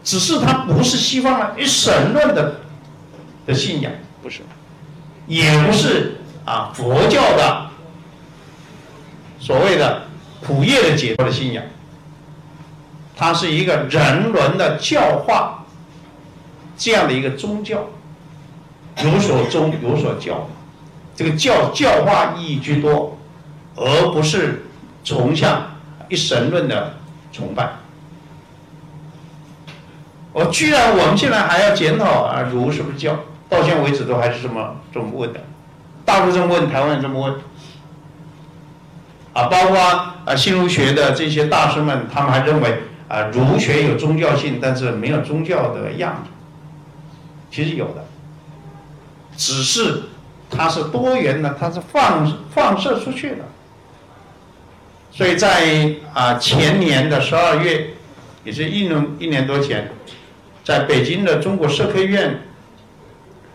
只是他不是西方的一神论的的信仰，不是，也不是啊佛教的所谓的苦业的解脱的信仰，它是一个人伦的教化这样的一个宗教，有所宗有所教，这个教教化意义居多，而不是崇向一神论的崇拜。我居然，我们现在还要检讨啊，儒是不是教？到现在为止都还是这么这么问的，大陆这么问，台湾也这么问，啊，包括啊新儒学的这些大师们，他们还认为啊儒学有宗教性，但是没有宗教的样子。其实有的，只是它是多元的，它是放放射出去的。所以在啊前年的十二月，也是一年一年多前。在北京的中国社科院，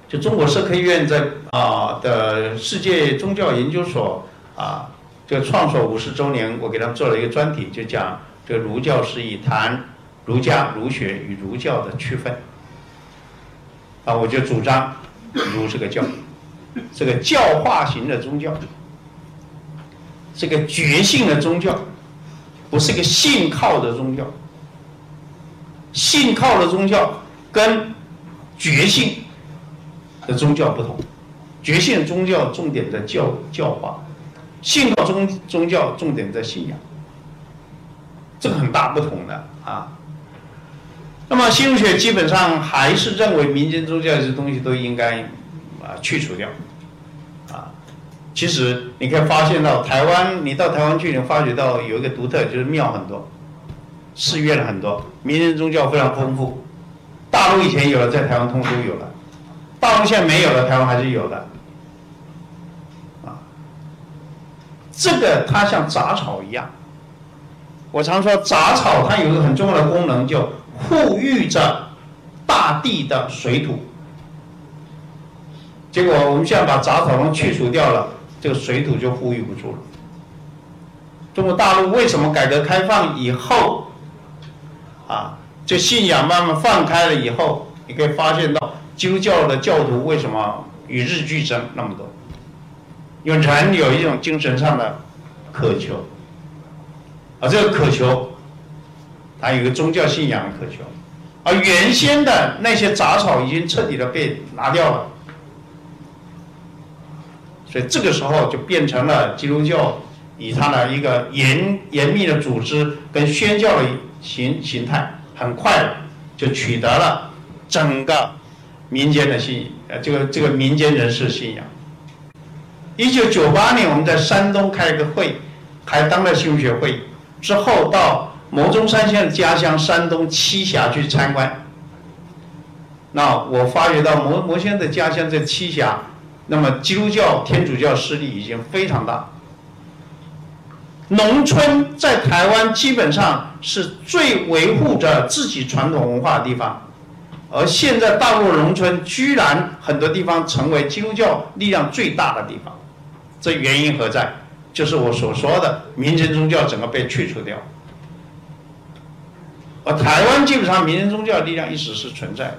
就中国社科院在啊的世界宗教研究所啊，这个创所五十周年，我给他们做了一个专题，就讲这个儒教是以，谈儒家儒学与儒教的区分。啊，我就主张儒是个教，是个教化型的宗教，这个觉性的宗教，不是个信靠的宗教。信靠的宗教跟觉性的宗教不同，觉性宗教重点在教教化，信靠宗宗教重点在信仰，这个很大不同的啊。那么新儒学基本上还是认为民间宗教这些东西都应该啊去除掉，啊，其实你可以发现到台湾，你到台湾去，你发觉到有一个独特，就是庙很多。寺院很多，民间宗教非常丰富。大陆以前有了，在台湾通通有了。大陆现在没有了，台湾还是有的。啊，这个它像杂草一样。我常说杂草它有一个很重要的功能，就护育着大地的水土。结果我们现在把杂草都去除掉了，这个水土就护育不住了。中国大陆为什么改革开放以后？啊，这信仰慢慢放开了以后，你可以发现到基督教的教徒为什么与日俱增那么多？因为人有一种精神上的渴求，啊，这个渴求，它有个宗教信仰的渴求，而原先的那些杂草已经彻底的被拿掉了，所以这个时候就变成了基督教以它的一个严严密的组织跟宣教的。形形态很快就取得了整个民间的信呃这个这个民间人士信仰。一九九八年我们在山东开了个会，还当了新儒学会，之后到牟中山先生家乡山东栖霞去参观。那我发觉到牟牟先生的家乡在栖霞，那么基督教天主教势力已经非常大。农村在台湾基本上是最维护着自己传统文化的地方，而现在大陆农村居然很多地方成为基督教力量最大的地方，这原因何在？就是我所说的民间宗教整个被去除掉，而台湾基本上民间宗教力量一直是存在，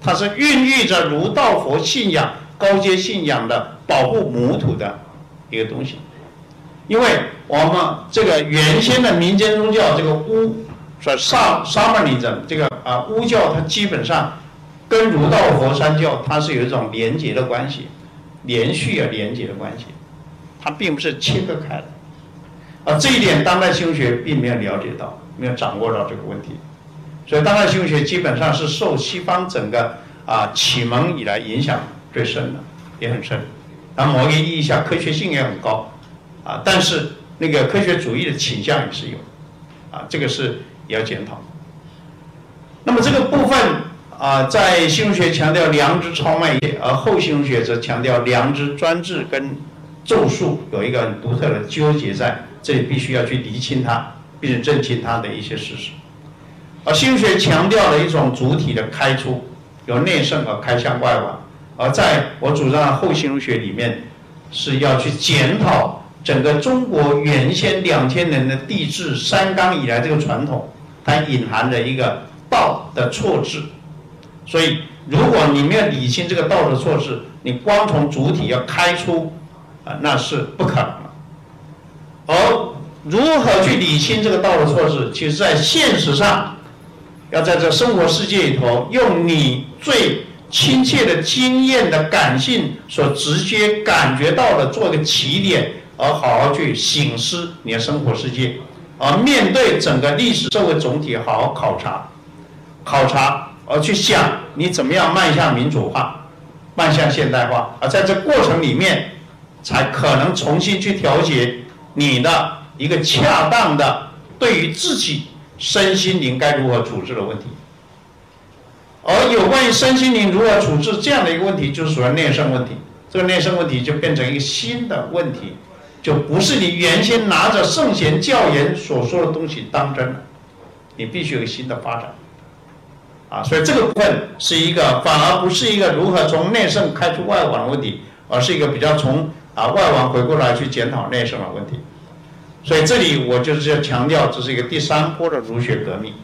它是孕育着儒道佛信仰高阶信仰的保护母土的一个东西。因为我们这个原先的民间宗教，这个巫说萨萨满尼人，这个啊巫教，它基本上跟儒道佛三教它是有一种连结的关系，连续啊连结的关系，它并不是切割开的，啊这一点当代修学并没有了解到，没有掌握到这个问题，所以当代修学基本上是受西方整个啊启蒙以来影响最深的，也很深，那某个意义下科学性也很高。啊，但是那个科学主义的倾向也是有，啊，这个是也要检讨。那么这个部分啊，在新儒学强调良知超迈，而后新儒学则强调良知专制跟咒术有一个很独特的纠结在这里，必须要去厘清它，并且认清它的一些事实。而新儒学强调了一种主体的开出，由内圣而开向外往，而在我主张的后新儒学里面，是要去检讨整个中国原先两千年的帝制三纲以来这个传统，它隐含着一个道的错置。所以，如果你没有理清这个道的错置，你光从主体要开出，啊，那是不可能的。而如何去理清这个道德措施，其实在现实上，要在这生活世界里头，用你最亲切的经验的感性所直接感觉到的做一个起点，而好好去醒思你的生活世界，而面对整个历史社会总体好好考察，考察。而去想你怎么样迈向民主化，迈向现代化，而在这过程里面，才可能重新去调节你的一个恰当的对于自己身心灵该如何处置的问题。而有关于身心灵如何处置这样的一个问题，就是属于内生问题。这个内生问题就变成一个新的问题，就不是你原先拿着圣贤教言所说的东西当真了，你必须有个新的发展。啊，所以这个部分是一个，反而不是一个如何从内圣开出外王的问题，而是一个比较从啊外王回过来去检讨内圣的问题。所以这里我就是要强调，这是一个第三波的儒学革命。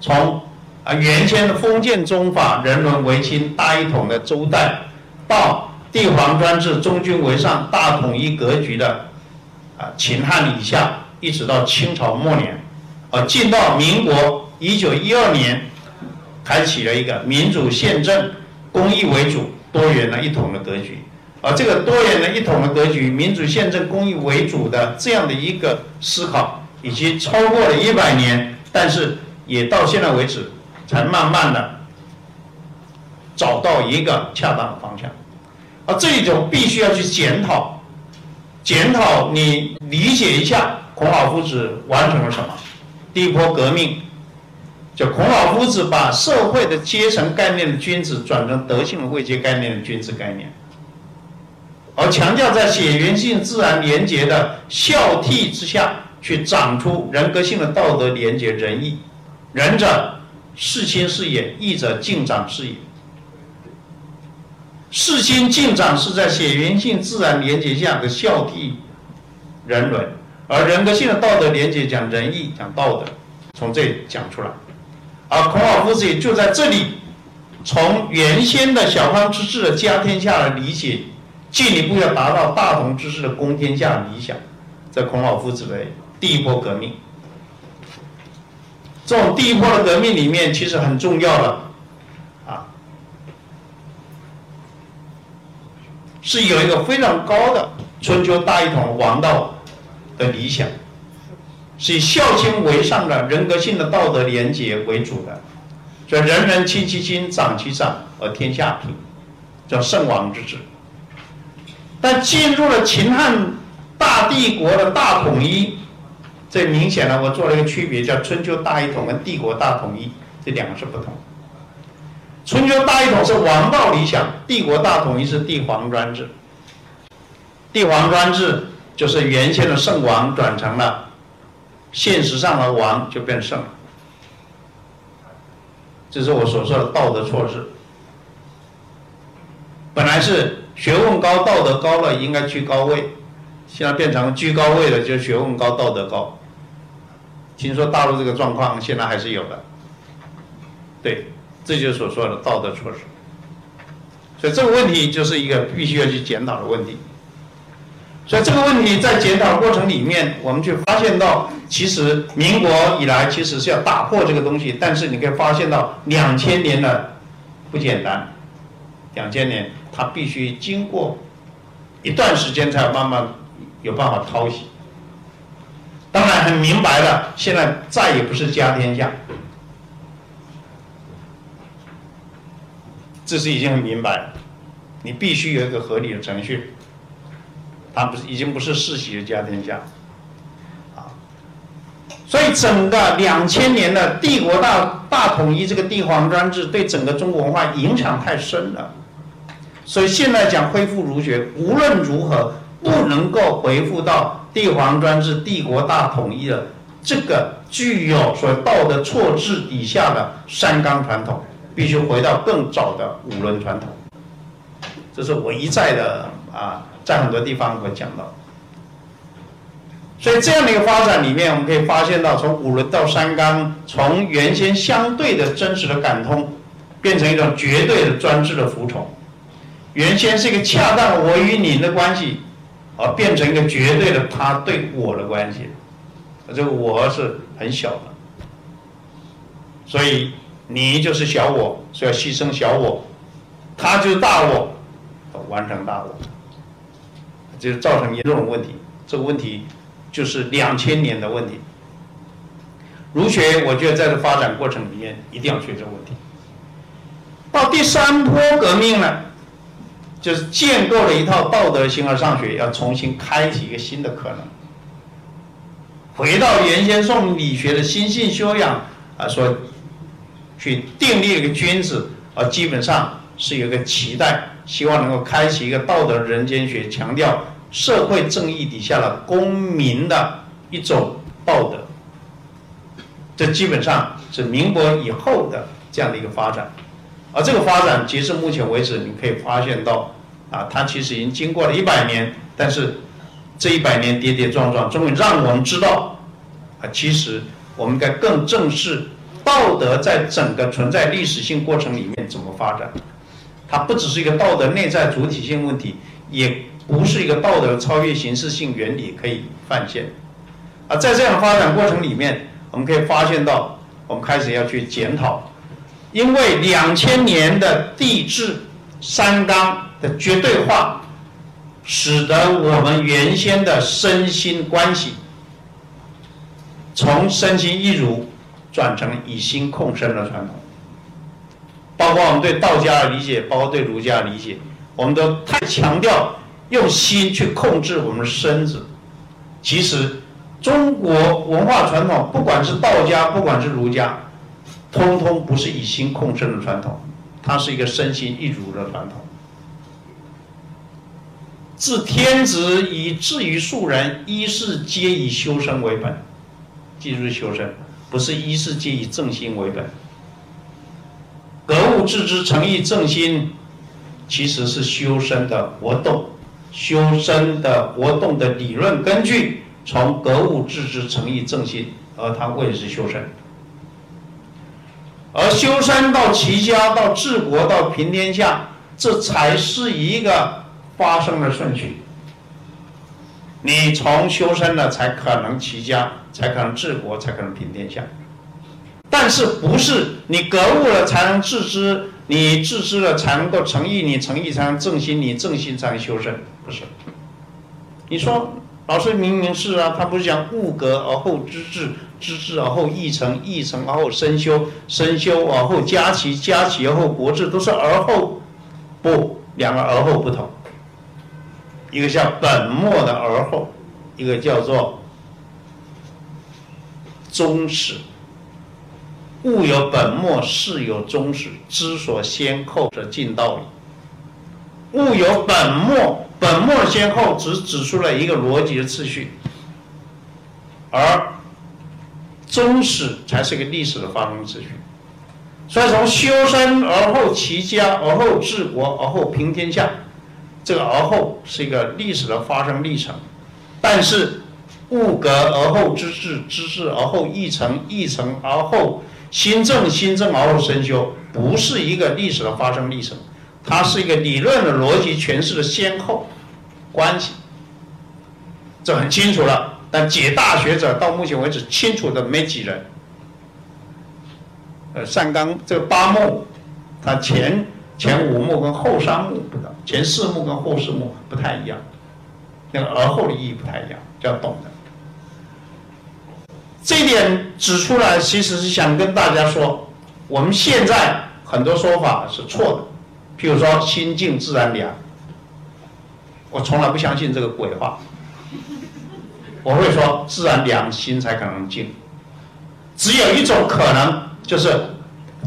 从啊原先的封建宗法、人伦为亲、大一统的周代，到帝皇专制、中君为上、大统一格局的啊秦汉以下，一直到清朝末年，啊进到民国。一九一二年，开启了一个民主宪政、公益为主、多元的一统的格局。而这个多元的一统的格局、民主宪政、公益为主的这样的一个思考，已经超过了一百年，但是也到现在为止，才慢慢的找到一个恰当的方向。而这一种必须要去检讨，检讨你理解一下孔老夫子完成了什么，第一波革命。就孔老夫子把社会的阶层概念的君子转成德性的位阶概念的君子概念，而强调在血缘性自然连结的孝悌之下去长出人格性的道德连结仁义，仁者事亲是也，义者敬长是也。事亲敬长是在血缘性自然连结下的孝悌人伦，而人格性的道德连结讲仁义讲道德，从这里讲出来。而孔老夫子也就在这里，从原先的小康之治的家天下来理解，进一步要达到大同之治的公天下理想，在孔老夫子的第一波革命。这种第一波的革命里面，其实很重要的，啊，是有一个非常高的春秋大一统王道的理想。是以孝亲为上的人格性的道德廉洁为主的，所以人人亲其亲，长其长，而天下平，叫圣王之治。但进入了秦汉大帝国的大统一，这明显的，我做了一个区别，叫春秋大一统跟帝国大统一，这两个是不同。春秋大一统是王道理想，帝国大统一是帝皇专制。帝皇专制就是原先的圣王转成了。现实上的王就变圣了，这是我所说的道德措施。本来是学问高、道德高了，应该居高位，现在变成居高位的就学问高、道德高。听说大陆这个状况现在还是有的，对，这就是所说的道德措施。所以这个问题就是一个必须要去检讨的问题。所以这个问题在检讨过程里面，我们就发现到，其实民国以来其实是要打破这个东西，但是你可以发现到两千年的不简单，两千年它必须经过一段时间才慢慢有办法掏洗。当然很明白了，现在再也不是家天下，这是已经很明白了，你必须有一个合理的程序。它不是已经不是世袭的家天下，啊，所以整个两千年的帝国大大统一，这个帝皇专制对整个中国文化影响太深了。所以现在讲恢复儒学，无论如何不能够恢复到帝皇专制、帝国大统一的这个具有所谓道德错置底下的三纲传统，必须回到更早的五伦传统。这是我一再的啊，在很多地方会讲到。所以这样的一个发展里面，我们可以发现到，从五伦到三纲，从原先相对的真实的感通，变成一种绝对的专制的服从。原先是一个恰当我与你的关系，而变成一个绝对的他对我的关系。这个我是很小的，所以你就是小我，所以要牺牲小我，他就是大我。完成大我，就造成严重的问题。这个问题就是两千年的问题。儒学，我觉得在这发展过程里面一定要学这个问题。到第三波革命呢，就是建构了一套道德形而上学，要重新开启一个新的可能，回到原先宋理学的心性修养啊，说去订立一个君子，啊，基本上是有个期待。希望能够开启一个道德人间学，强调社会正义底下的公民的一种道德。这基本上是民国以后的这样的一个发展，而这个发展截至目前为止，你可以发现到，啊，它其实已经经过了一百年，但是这一百年跌跌撞撞，终于让我们知道，啊，其实我们该更正视道德在整个存在历史性过程里面怎么发展。它不只是一个道德内在主体性问题，也不是一个道德超越形式性原理可以犯现。啊，在这样发展过程里面，我们可以发现到，我们开始要去检讨，因为两千年的帝制三纲的绝对化，使得我们原先的身心关系，从身心一如，转成以心控身的传统。包括我们对道家的理解，包括对儒家的理解，我们都太强调用心去控制我们的身子。其实，中国文化传统，不管是道家，不管是儒家，通通不是以心控身的传统，它是一个身心一如的传统。自天子以至于庶人，一世皆以修身为本。记住修身，不是一世皆以正心为本。格物致知、诚意正心，其实是修身的活动。修身的活动的理论根据，从格物致知、诚意正心，而它为的是修身。而修身到齐家，到治国，到平天下，这才是一个发生的顺序。你从修身了，才可能齐家，才可能治国，才可能平天下。但是不是你格物了才能致知，你致知了才能够诚意，你诚意才能正心，你正心才能修身，不是？你说老师明明是啊，他不是讲物格而后知至，知至而后意诚，意诚而后身修，身修而后家齐，家齐而后国治，都是而后，不，两个而后不同，一个叫本末的而后，一个叫做终始。物有本末，事有终始。知所先后，则近道矣。物有本末，本末先后只指出了一个逻辑的次序，而终始才是一个历史的发生秩序。所以，从修身而后齐家，而后治国，而后平天下，这个而后是一个历史的发生历程。但是，物格而后知至，知至而后意诚，意诚而后。心正心正而后身修，不是一个历史的发生历程，它是一个理论的逻辑诠释的先后关系，这很清楚了。但解大学者到目前为止清楚的没几人。呃，上纲这个八目，它前前五目跟后三目不同，前四目跟后四目不太一样，那个而后的意义不太一样，就要懂的。这一点指出来，其实是想跟大家说，我们现在很多说法是错的。譬如说“心静自然凉”，我从来不相信这个鬼话。我会说“自然凉，心才可能静”。只有一种可能，就是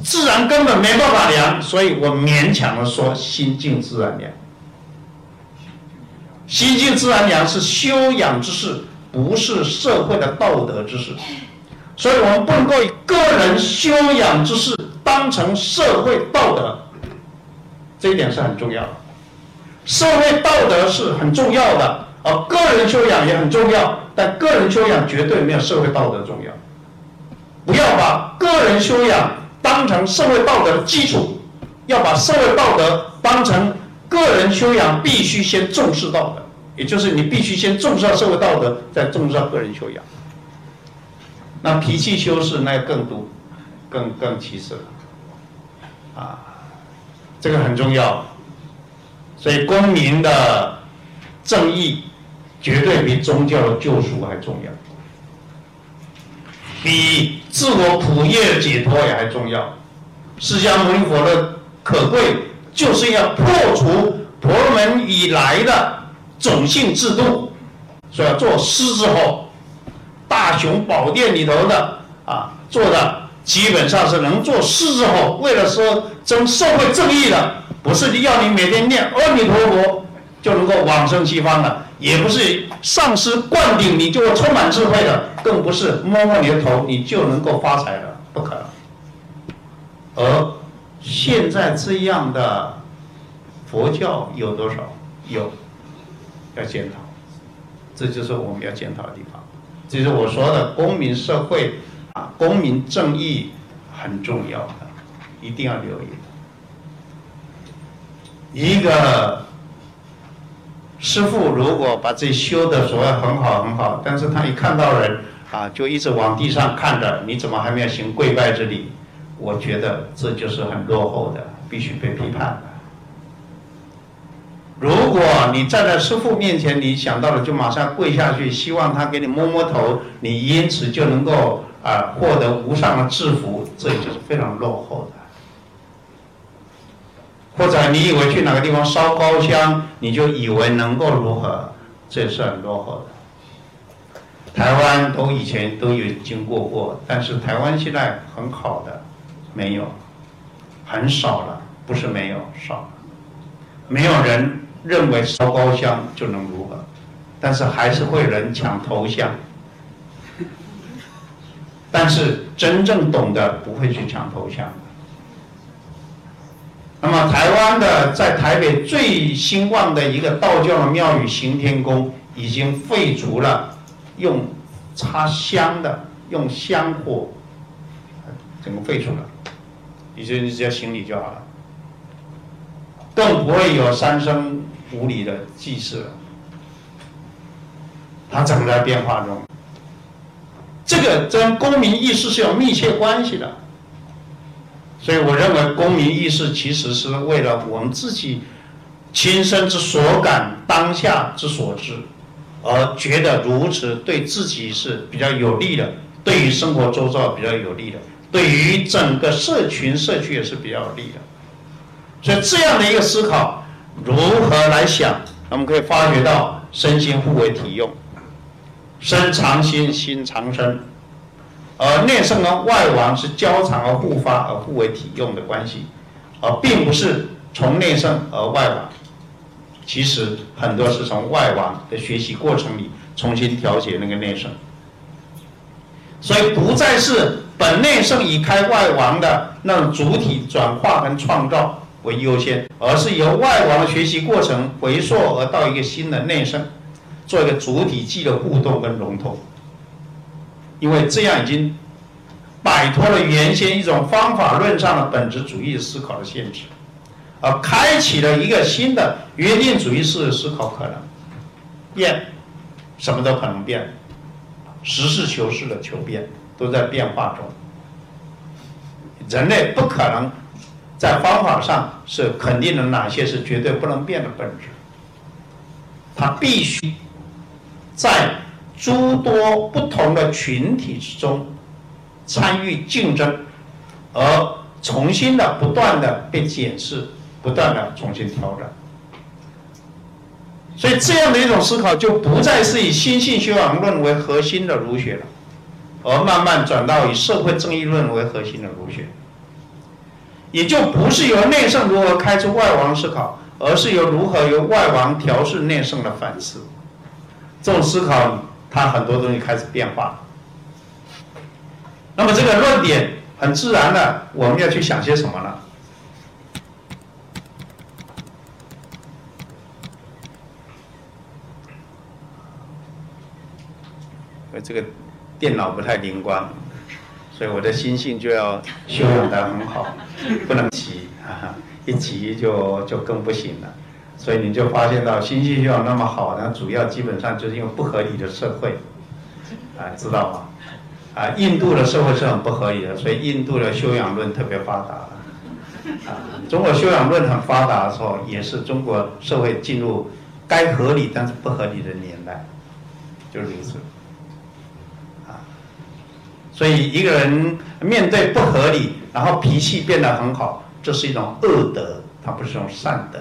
自然根本没办法量，所以我勉强的说心静自然凉。心静自然凉是修养之事，不是社会的道德之事，所以我们不能够以个人修养之事当成社会道德，这一点是很重要的。社会道德是很重要的，而个人修养也很重要，但个人修养绝对没有社会道德重要。不要把个人修养当成社会道德的基础，要把社会道德当成。个人修养必须先重视道德，也就是你必须先重视到社会道德，再重视到个人修养。那脾气修饰那更多，更更其次了，啊，这个很重要。所以公民的正义绝对比宗教的救赎还重要，比自我普业解脱也还重要。释迦牟尼佛的可贵。就是要破除婆罗门以来的种姓制度，所以要做狮子吼，大雄宝殿里头的啊做的基本上是能做狮子吼，为了说争社会正义的，不是要你每天念阿弥陀佛就能够往生西方了，也不是上师灌顶你就会充满智慧的，更不是摸摸你的头你就能够发财的，不可能。而现在这样的佛教有多少？有，要检讨，这就是我们要检讨的地方。这是我说的公民社会啊，公民正义很重要的，一定要留意。一个师傅如果把这修的所谓很好很好，但是他一看到人啊，就一直往地上看着，你怎么还没有行跪拜之礼？我觉得这就是很落后的，必须被批判的。如果你站在师父面前，你想到了就马上跪下去，希望他给你摸摸头，你因此就能够啊获得无上的制服，这也就是非常落后的。或者你以为去哪个地方烧高香，你就以为能够如何，这也是很落后的。台湾都以前都有经过过，但是台湾现在很好的。没有，很少了，不是没有，少了。没有人认为烧高香就能如何，但是还是会人抢头像。但是真正懂得不会去抢头像。那么台湾的在台北最兴旺的一个道教的庙宇行天宫，已经废除了用插香的，用香火，整个废除了。你就你只要行礼就好了，更不会有三生五礼的祭祀了。它整个在变化中，这个跟公民意识是有密切关系的。所以我认为公民意识其实是为了我们自己亲身之所感、当下之所知，而觉得如此对自己是比较有利的，对于生活周遭比较有利的。对于整个社群社区也是比较有利的，所以这样的一个思考，如何来想，我们可以发觉到身心互为体用，身藏心，心藏身，而内圣跟外王是交缠而互发而互为体用的关系，而并不是从内圣而外王，其实很多是从外王的学习过程里重新调节那个内圣，所以不再是。本内圣以开外王的那种主体转化跟创造为优先，而是由外王的学习过程回溯而到一个新的内圣，做一个主体际的互动跟融通。因为这样已经摆脱了原先一种方法论上的本质主义思考的限制，而开启了一个新的约定主义式的思考可能。变，什么都可能变，实事求是的求变。都在变化中，人类不可能在方法上是肯定的哪些是绝对不能变的本质，它必须在诸多不同的群体之中参与竞争，而重新的不断的被检视，不断的重新调整。所以这样的一种思考就不再是以心性修养论为核心的儒学了。而慢慢转到以社会正义论为核心的儒学，也就不是由内圣如何开出外王思考，而是由如何由外王调试内圣的反思。这种思考，它很多东西开始变化。那么这个论点很自然的，我们要去想些什么呢？这个电脑不太灵光，所以我的心性就要修养得很好，不能急啊，一急就就更不行了。所以你就发现到心性修养那么好，呢主要基本上就是因为不合理的社会，啊，知道吗？啊，印度的社会是很不合理的，所以印度的修养论特别发达。啊，中国修养论很发达的时候，也是中国社会进入该合理但是不合理的年代，就是如此。啊所以一个人面对不合理，然后脾气变得很好，这是一种恶德，它不是一种善德。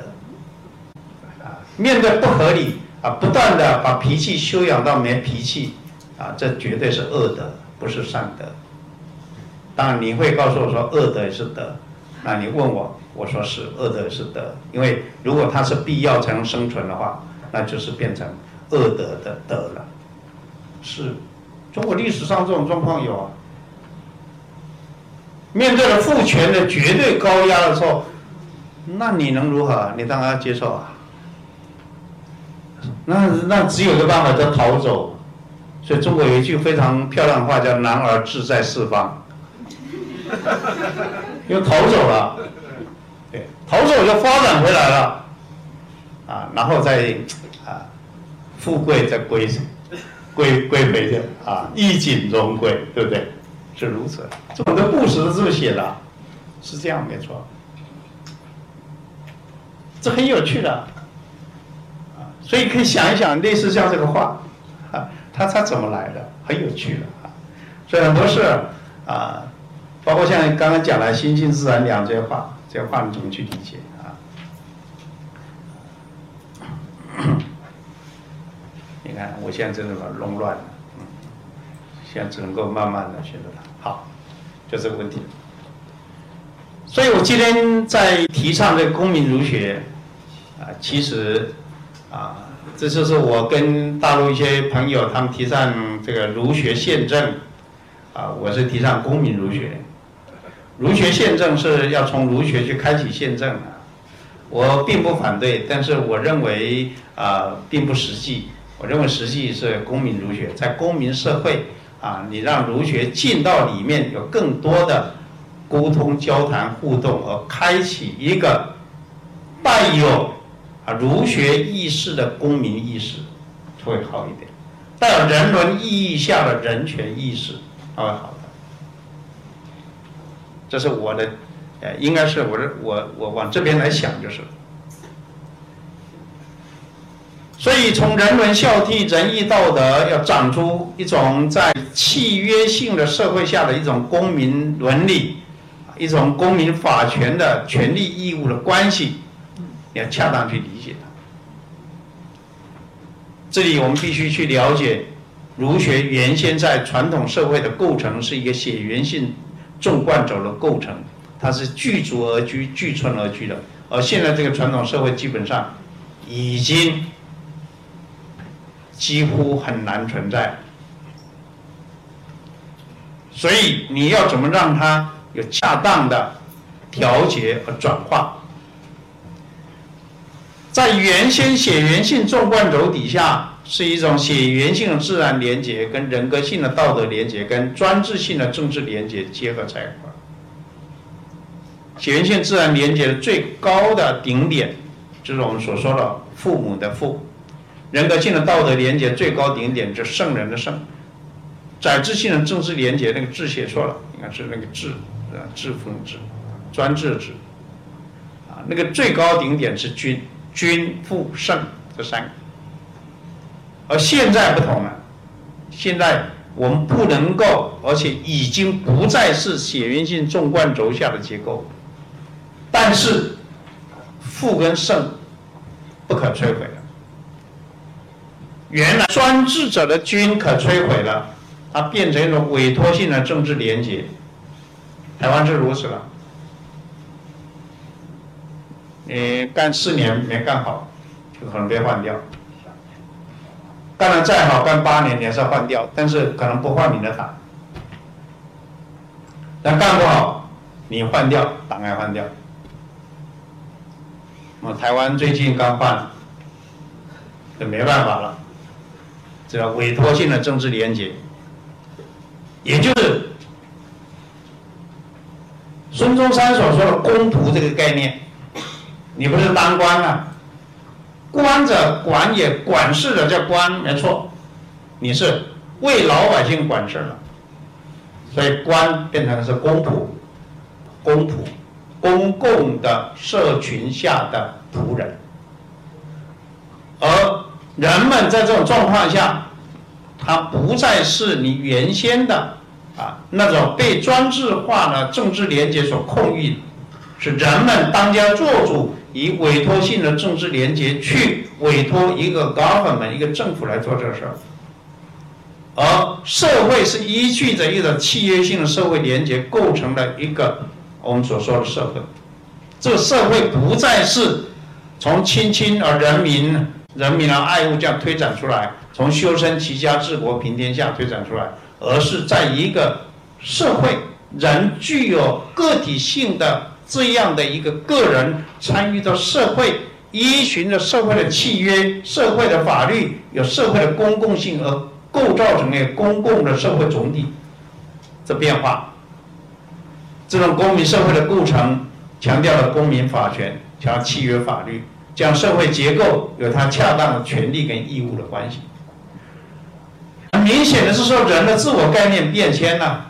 面对不合理啊，不断的把脾气修养到没脾气，啊，这绝对是恶德，不是善德。当然你会告诉我说恶德也是德，那你问我，我说是恶德是德，因为如果它是必要才能生存的话，那就是变成恶德的德了，是。中国历史上这种状况有啊，面对了父权的绝对高压的时候，那你能如何？你当然要接受啊。那那只有一个办法，叫逃走。所以中国有一句非常漂亮的话，叫“男儿志在四方”，因为逃走了，对，逃走就发展回来了，啊，然后再啊，富贵再归。归归回的啊，衣锦荣归，对不对？是如此。这很多故事都这么写的，是这样没错。这很有趣的，所以可以想一想，类似像这个话啊，它它怎么来的？很有趣的啊。所以很多事啊，包括像刚刚讲的“心性自然凉”这些话，这些话你怎么去理解啊？你？看，我现在真的把弄乱了，嗯，现在只能够慢慢的学着它。好，就这个问题。所以我今天在提倡这个公民儒学，啊，其实，啊，这就是我跟大陆一些朋友他们提倡这个儒学宪政，啊，我是提倡公民儒学。儒学宪政是要从儒学去开启宪政的，我并不反对，但是我认为啊，并不实际。我认为实际是公民儒学，在公民社会啊，你让儒学进到里面，有更多的沟通、交谈、互动，而开启一个带有啊儒学意识的公民意识，会好一点；带有人伦意义下的人权意识，它会好的。这是我的，呃，应该是我的，我我往这边来想就是。所以，从人伦孝悌、仁义道德，要长出一种在契约性的社会下的一种公民伦理，一种公民法权的权利义务的关系，要恰当去理解它。这里我们必须去了解，儒学原先在传统社会的构成是一个血缘性纵贯轴的构成，它是聚族而居、聚村而居的，而现在这个传统社会基本上已经。几乎很难存在，所以你要怎么让它有恰当的调节和转化？在原先血缘性纵贯轴底下，是一种血缘性的自然连结，跟人格性的道德连结，跟专制性的政治连结结合在一块儿。血缘性自然连结的最高的顶点，就是我们所说的父母的父。人格性的道德连接最高顶点就是圣人的圣，载制性的政治连接那个治写错了，应该是那个治，啊，治封治，专制治，啊，那个最高顶点是君，君父圣这三个，而现在不同了，现在我们不能够，而且已经不再是血缘性纵贯轴下的结构，但是父跟圣不可摧毁了。原来专制者的君可摧毁了，它变成一种委托性的政治连结。台湾是如此了，你干四年没干好，就可能被换掉；干的再好，干八年你还是要换掉，但是可能不换你的党。但干不好，你换掉，党也换掉。我台湾最近刚换，这没办法了，这叫委托性的政治连结，也就是。孙中山所说的“公仆”这个概念，你不是当官啊？官者管也，管事的叫官，没错。你是为老百姓管事了，所以官变成是公仆，公仆，公共的社群下的仆人。而人们在这种状况下，他不再是你原先的。啊，那种被专制化的政治连接所控制，是人们当家作主，以委托性的政治连接去委托一个 government 一个政府来做这事儿，而社会是依据着一种契约性的社会连接构成了一个我们所说的社会，这社会不再是从亲亲而人民，人民而爱物这样推展出来，从修身齐家治国平天下推展出来。而是在一个社会，人具有个体性的这样的一个个人参与到社会，依循着社会的契约、社会的法律，有社会的公共性而构造成的公共的社会总体这变化。这种公民社会的构成，强调了公民法权，强调契约法律，将社会结构有它恰当的权利跟义务的关系。很明显的是说，人的自我概念变迁了。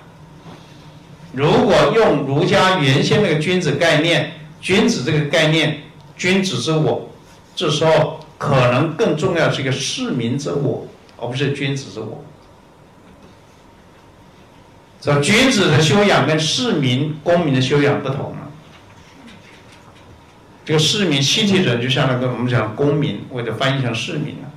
如果用儒家原先那个君子概念，君子这个概念，君子之我，这时候可能更重要是一个市民之我，而不是君子之我。这君子的修养跟市民、公民的修养不同了。这个市民 city 人就像那个我们讲公民，或者翻译成市民了。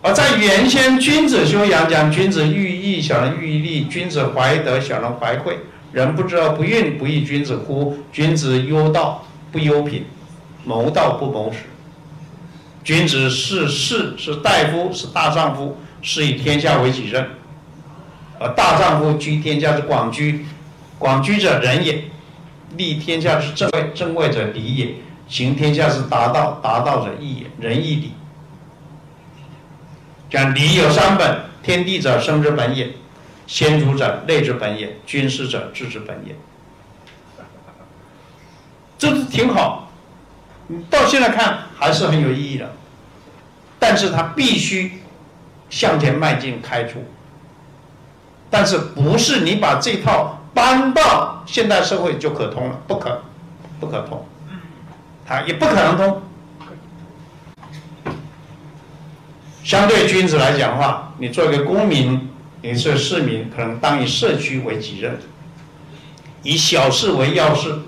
而在原先，君子修养讲君子喻义，小人喻利；君子怀德，小人怀惠。人不知而不愠，不亦君子乎？君子忧道，不忧贫；谋道，不谋食。君子是士，是大夫，是大丈夫，是以天下为己任。而大丈夫居天下之广居，广居者仁也；立天下之正位，正位者礼也；行天下之达道，达道者义也。仁义礼。讲礼有三本：天地者，生之本也；先祖者，类之本也；君师者，治之本也。这是挺好，你到现在看还是很有意义的。但是它必须向前迈进，开出。但是不是你把这套搬到现代社会就可通了？不可，不可通。它也不可能通。相对君子来讲的话，你做一个公民，你是市民，可能当以社区为己任，以小事为要事。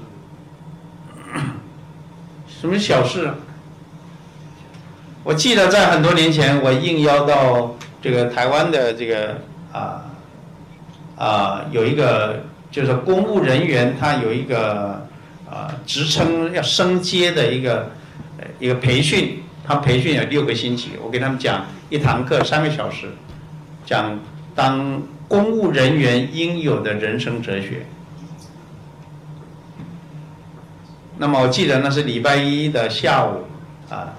什么小事？啊我记得在很多年前，我应邀到这个台湾的这个啊啊，有一个就是公务人员，他有一个啊职称要升阶的一个一个培训。他培训有六个星期，我给他们讲一堂课三个小时，讲当公务人员应有的人生哲学。那么我记得那是礼拜一的下午，啊，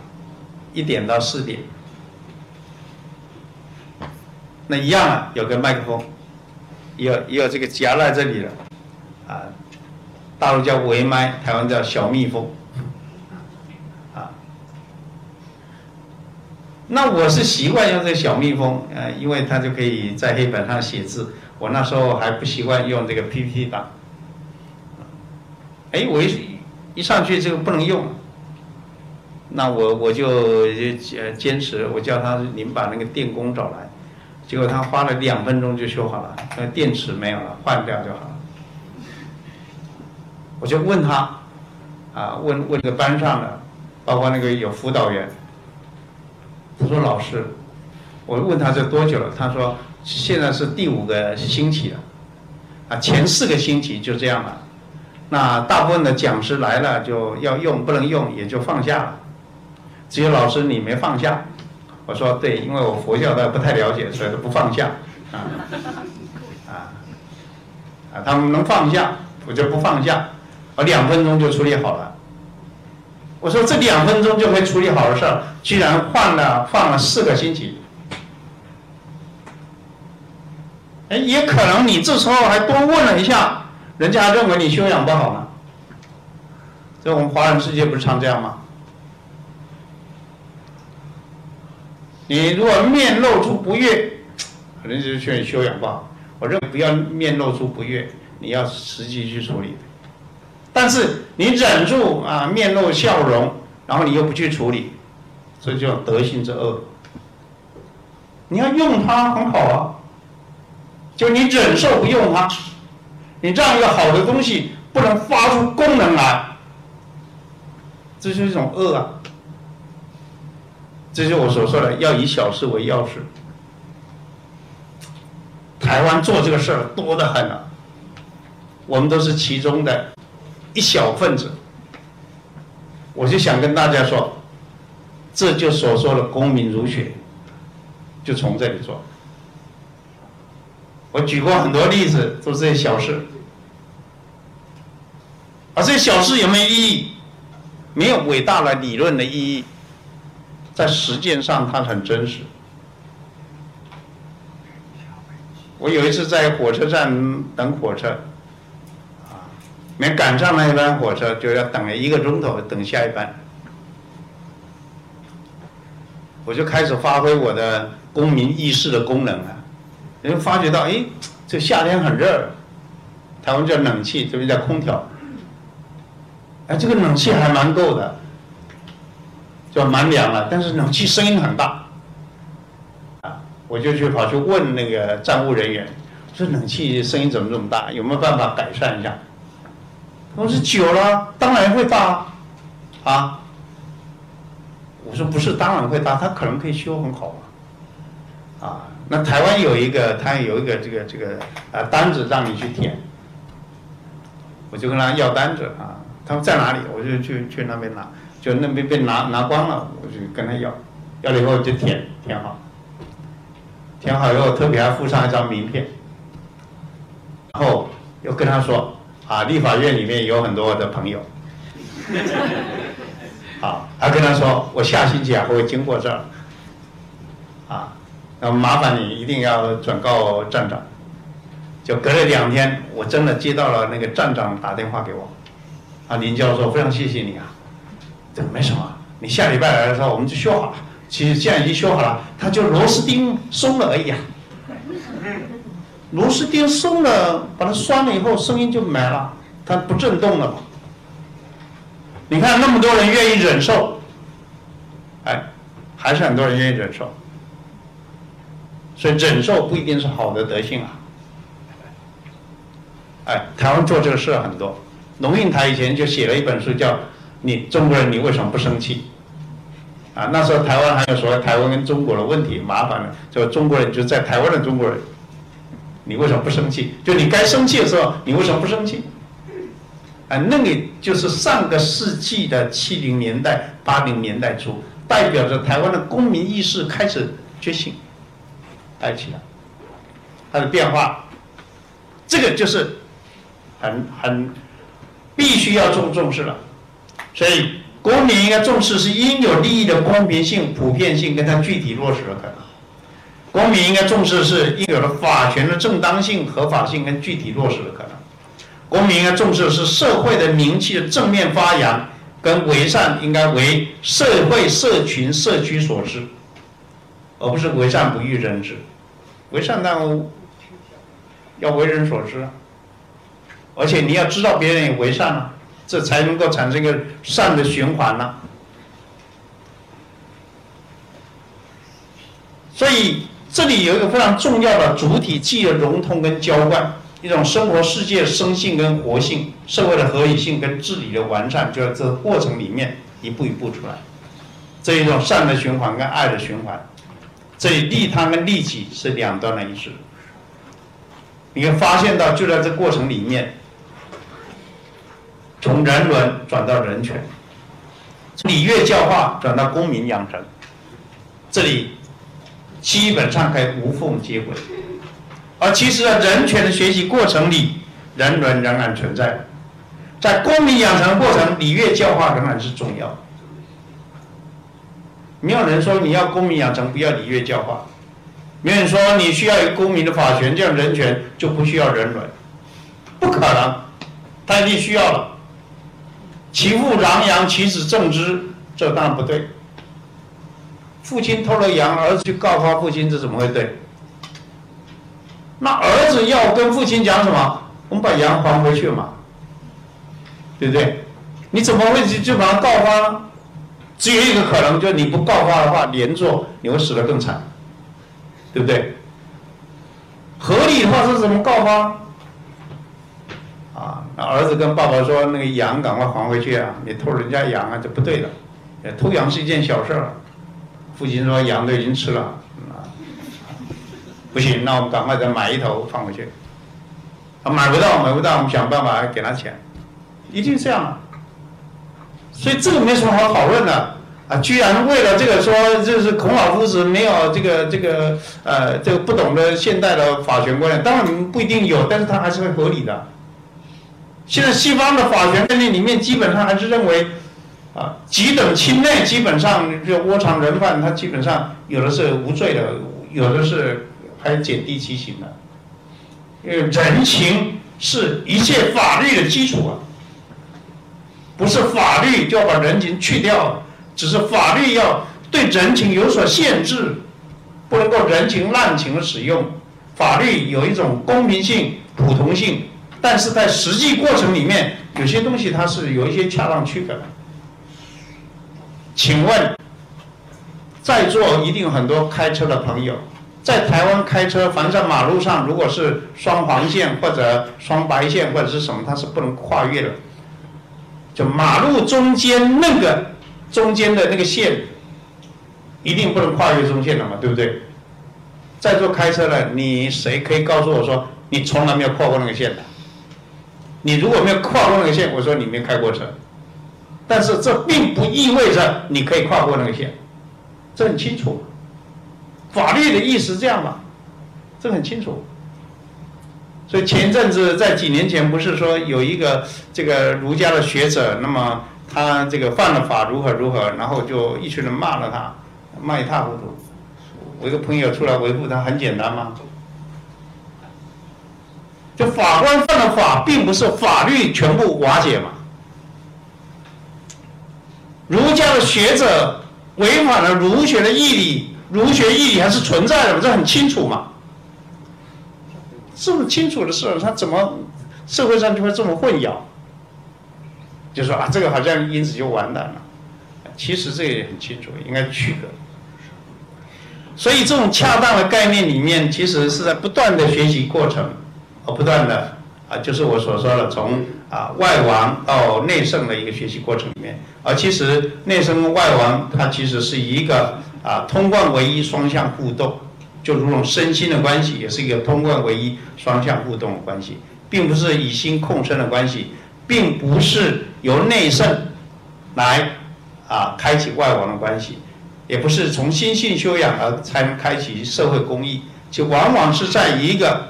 一点到四点，那一样啊，有个麦克风，有也有这个夹在这里的，啊，大陆叫围麦，台湾叫小蜜蜂。那我是习惯用这个小蜜蜂，呃，因为它就可以在黑板上写字。我那时候还不习惯用这个 PPT 档。哎，我一一上去这个不能用，那我我就呃坚持，我叫他你们把那个电工找来。结果他花了两分钟就修好了，那电池没有了，换掉就好了。我就问他，啊，问问这个班上的，包括那个有辅导员。他说：“老师，我问他这多久了？他说现在是第五个星期了，啊，前四个星期就这样了。那大部分的讲师来了就要用，不能用也就放下了。只有老师你没放下。我说对，因为我佛教的不太了解，所以都不放下。啊啊啊！他们能放下，我就不放下。我两分钟就处理好了。我说这两分钟就可以处理好的事儿，居然换了放了四个星期。哎，也可能你这时候还多问了一下，人家认为你修养不好呢。在我们华人世界不是常这样吗？你如果面露出不悦，人家就是劝你修养不好。我认为不要面露出不悦，你要实际去处理。但是你忍住啊，面露笑容，然后你又不去处理，这叫德性之恶。你要用它很好啊，就你忍受不用它，你这样一个好的东西不能发出功能来，这就是一种恶啊。这就是我所说的，要以小事为要事。台湾做这个事儿多得很啊，我们都是其中的。一小分子，我就想跟大家说，这就所说的公民如血，就从这里做。我举过很多例子，都是这些小事，而这些小事有没有意义？没有伟大的理论的意义，在实践上它很真实。我有一次在火车站等火车。没赶上那一班火车，就要等了一个钟头等下一班。我就开始发挥我的公民意识的功能啊，人发觉到，哎，这夏天很热，台湾叫冷气，这边叫空调，哎，这个冷气还蛮够的，就蛮凉了，但是冷气声音很大，啊，我就去跑去问那个站务人员，说冷气声音怎么这么大，有没有办法改善一下？我说久了，当然会大，啊！我说不是，当然会大，他可能可以修很好嘛，啊！那台湾有一个，他有一个这个这个啊单子让你去填，我就跟他要单子啊，他说在哪里，我就去去那边拿，就那边被拿拿光了，我就跟他要，要了以后就填填好，填好以后特别还附上一张名片，然后又跟他说。啊，立法院里面有很多的朋友，好，他跟他说，我下星期啊会经过这儿，啊，那麻烦你一定要转告站长。就隔了两天，我真的接到了那个站长打电话给我，啊，林教授，非常谢谢你啊，这没什么，你下礼拜来的时候我们就修好了，其实现在已经修好了，它就螺丝钉松了而已啊。螺丝钉松了，把它拴了以后，声音就没了，它不震动了嘛。你看那么多人愿意忍受，哎，还是很多人愿意忍受。所以忍受不一定是好的德性啊。哎，台湾做这个事很多，龙应台以前就写了一本书，叫《你中国人你为什么不生气》。啊，那时候台湾还有所谓台湾跟中国的问题，麻烦了，就中国人就在台湾的中国人。你为什么不生气？就你该生气的时候，你为什么不生气？啊，那个就是上个世纪的七零年代、八零年代初，代表着台湾的公民意识开始觉醒，带起来，它的变化，这个就是很很必须要重重视了。所以，公民应该重视是应有利益的公平性、普遍性跟它具体落实的可能。公民应该重视的是应有的法权的正当性、合法性跟具体落实的可能。公民应该重视的是社会的名气的正面发扬跟为善，应该为社会、社群、社区所知，而不是为善不欲人知。为善但要为人所知，而且你要知道别人也为善了，这才能够产生一个善的循环呢。所以。这里有一个非常重要的主体记忆的融通跟浇灌，一种生活世界生性跟活性，社会的合理性跟治理的完善，就在这过程里面一步一步出来，这一种善的循环跟爱的循环，这里利他跟利己是两端的意思。你会发现到，就在这过程里面，从人伦转到人权，礼乐教化转到公民养成，这里基本上可以无缝接轨。而其实，在人权的学习过程里，人伦仍然存在，在公民养成过程，礼乐教化仍然是重要。没有人说你要公民养成，不要礼乐教化。没有人说你需要一个公民的法权，这样人权就不需要人伦，不可能，他一定需要了。其父攘羊，其子正之，这当然不对。父亲偷了羊，儿子去告发父亲，这怎么会对？那儿子要跟父亲讲什么？我们把羊还回去嘛，对不对？你怎么会就就把他告发？只有一个可能，就是你不告发的话，连坐你会死得更惨。对不对？合理的话是怎么告发？啊，那儿子跟爸爸说：“那个羊赶快还回去啊！你偷人家羊啊，这不对的。偷羊是一件小事儿。”父亲说：“羊都已经吃了，啊，不行，那我们赶快再买一头放回去。啊，买不到，买不到，我们想办法给他钱，一定这样。所以这个没什么好讨论的。”啊，居然为了这个说，就是孔老夫子没有这个这个呃，这个不懂得现代的法权观念，当然不一定有，但是他还是会合理的。现在西方的法权概念里面，基本上还是认为，啊，几等亲内基本上就窝藏人犯，他基本上有的是无罪的，有的是还减低其刑的。因为人情是一切法律的基础啊，不是法律就要把人情去掉。只是法律要对人情有所限制，不能够人情滥情的使用。法律有一种公平性、普通性，但是在实际过程里面，有些东西它是有一些恰当区隔的。请问，在座一定很多开车的朋友，在台湾开车，凡在马路上，如果是双黄线或者双白线或者是什么，它是不能跨越的。就马路中间那个。中间的那个线一定不能跨越中线的嘛，对不对？在座开车的，你谁可以告诉我说你从来没有跨过那个线的？你如果没有跨过那个线，我说你没开过车。但是这并不意味着你可以跨过那个线，这很清楚。法律的意思这样嘛，这很清楚。所以前阵子在几年前不是说有一个这个儒家的学者，那么。他这个犯了法如何如何，然后就一群人骂了他，骂一塌糊涂。我一个朋友出来维护他，很简单吗？就法官犯了法，并不是法律全部瓦解嘛。儒家的学者违反了儒学的义理，儒学义理还是存在的，这很清楚嘛。这么清楚的事，他怎么社会上就会这么混淆？就说啊，这个好像因此就完蛋了。其实这个也很清楚，应该区隔。所以这种恰当的概念里面，其实是在不断的学习过程，而不断的啊，就是我所说的从啊外王到内圣的一个学习过程里面。而其实内圣跟外王，它其实是一个啊通贯唯一双向互动，就如同身心的关系，也是一个通贯唯一双向互动的关系，并不是以心控身的关系。并不是由内圣来啊开启外王的关系，也不是从心性修养而才能开启社会公益，就往往是在一个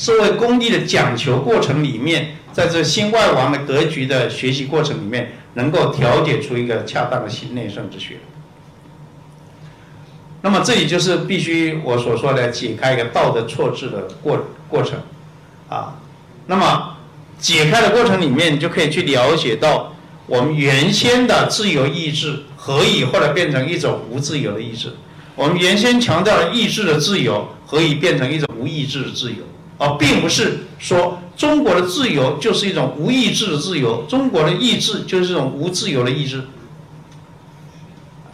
社会公益的讲求过程里面，在这新外王的格局的学习过程里面，能够调节出一个恰当的心内圣之学。那么这里就是必须我所说的解开一个道德错置的过过程啊，那么。解开的过程里面，就可以去了解到，我们原先的自由意志何以后来变成一种无自由的意志？我们原先强调的意志的自由，何以变成一种无意志的自由？而并不是说中国的自由就是一种无意志的自由，中国的意志就是这种无自由的意志。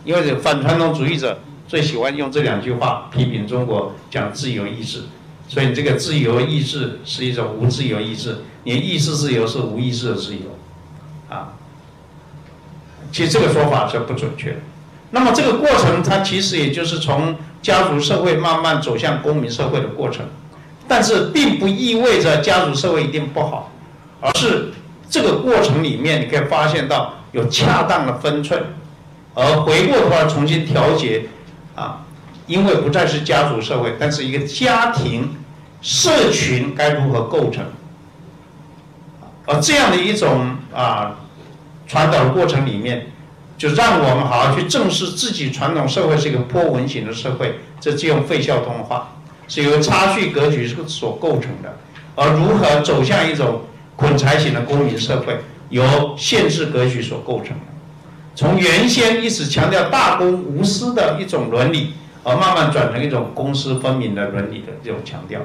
因为反传统主义者最喜欢用这两句话批评中国，讲自由意志。所以你这个自由意志是一种无自由意志，你意志自由是无意志的自由，啊，其实这个说法是不准确的。那么这个过程，它其实也就是从家族社会慢慢走向公民社会的过程，但是并不意味着家族社会一定不好，而是这个过程里面你可以发现到有恰当的分寸，而回过头来重新调节，啊，因为不再是家族社会，但是一个家庭社群该如何构成，而这样的一种啊传导的过程里面。就让我们好好去正视自己传统社会是一个波纹型的社会，这就用费孝通的话，是由差序格局所构成的，而如何走向一种捆财型的公民社会，由限制格局所构成的，从原先一直强调大公无私的一种伦理，而慢慢转成一种公私分明的伦理的这种强调，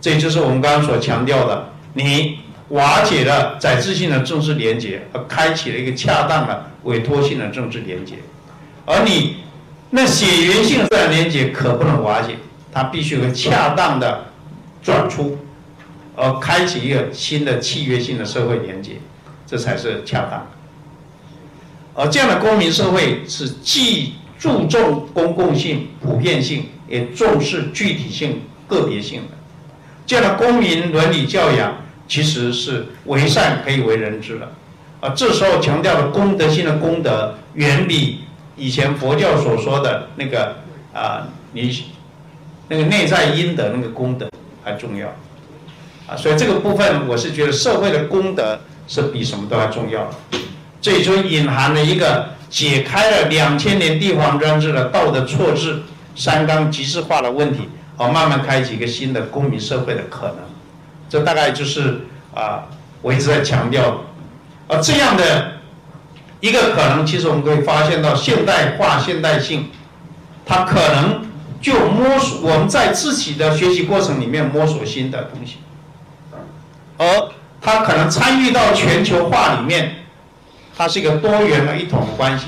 这就是我们刚刚所强调的，你。瓦解了载质性的政治连结，而开启了一个恰当的委托性的政治连结，而你那血缘性自然连结可不能瓦解，它必须有个恰当的转出，而开启一个新的契约性的社会连接，这才是恰当的。而这样的公民社会是既注重公共性、普遍性，也重视具体性、个别性的，这样的公民伦理教养。其实是为善可以为人知的，啊，这时候强调的功德性的功德，远比以前佛教所说的那个啊，你那个内在因的那个功德还重要，啊，所以这个部分我是觉得社会的功德是比什么都还重要。的，这也就隐含了一个解开了两千年帝皇专制的道德错置、三纲极致化的问题，好，慢慢开启一个新的公民社会的可能。这大概就是啊，我一直在强调，而这样的一个可能，其实我们可以发现到现代化、现代性，它可能就摸索我们在自己的学习过程里面摸索新的东西，而它可能参与到全球化里面，它是一个多元的一统的关系，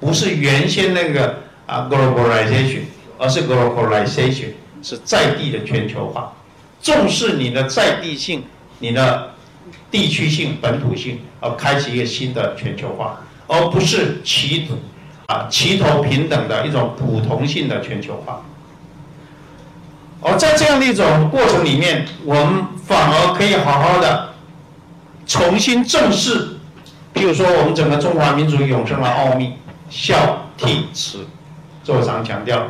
不是原先那个啊 globalization，而是 globalization 是在地的全球化。重视你的在地性、你的地区性、本土性，而开启一个新的全球化，而不是齐啊齐头平等的一种普通性的全球化。而在这样的一种过程里面，我们反而可以好好的重新正视，譬如说我们整个中华民族永生的奥秘，孝悌慈，这我常强调，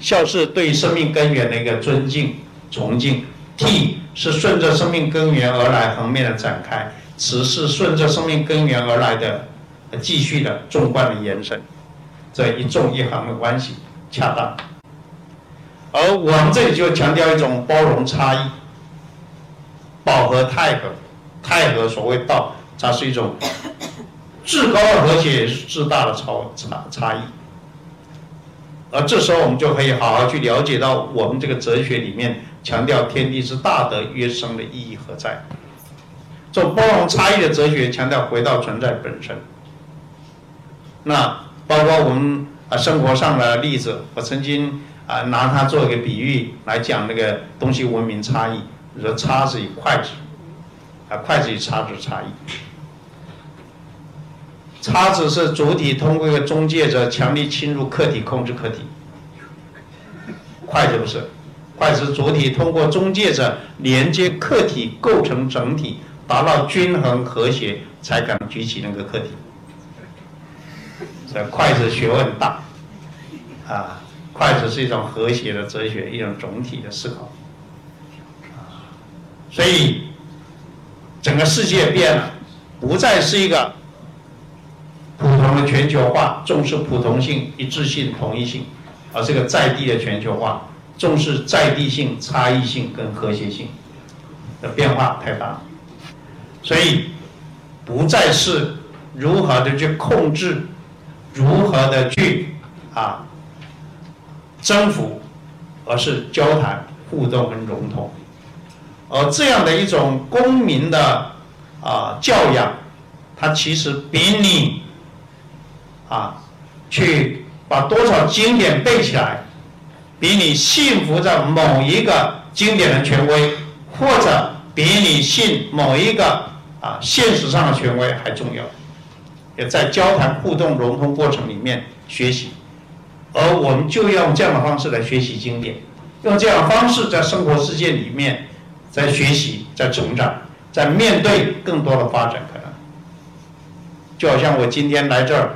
孝是对生命根源的一个尊敬。崇敬，悌是顺着生命根源而来横面的展开，慈是顺着生命根源而来的继续的纵贯的延伸，这一纵一横的关系恰当。而我们这里就强调一种包容差异，饱和太和，太和所谓道，它是一种至高的和谐，也是至大的超差差异。而这时候我们就可以好好去了解到我们这个哲学里面。强调天地之大德约生的意义何在？这种包容差异的哲学，强调回到存在本身。那包括我们啊生活上的例子，我曾经啊拿它做一个比喻来讲那个东西文明差异，比如说叉子与筷子，啊筷子与叉子差异。叉子是主体通过一个中介者强力侵入客体控制客体，筷子不是。筷子主体通过中介者连接客体构成整体，达到均衡和谐，才敢举起那个客体。这筷子学问大，啊，筷子是一种和谐的哲学，一种总体的思考。所以，整个世界变了，不再是一个普通的全球化，重视普通性、一致性、统一性，而是个在地的全球化。重视在地性、差异性跟和谐性的变化太大，所以不再是如何的去控制，如何的去啊征服，而是交谈、互动跟融通。而这样的一种公民的啊教养，它其实比你啊去把多少经典背起来。比你信服着某一个经典的权威，或者比你信某一个啊现实上的权威还重要，也在交谈、互动、融通过程里面学习，而我们就用这样的方式来学习经典，用这样的方式在生活世界里面，在学习，在成长，在面对更多的发展可能。就好像我今天来这儿，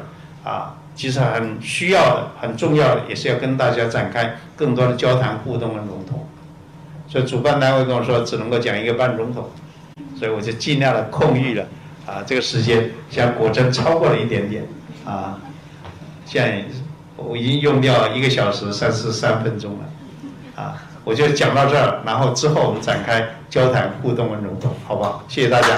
啊，其实很需要的、很重要的，也是要跟大家展开更多的交谈、互动跟融通。所以主办单位跟我说，只能够讲一个半钟头，所以我就尽量的控预了，啊，这个时间，现在果真超过了一点点，啊，现在。我已经用掉一个小时三十三分钟了，啊，我就讲到这儿，然后之后我们展开交谈、互动和融通，好不好？谢谢大家。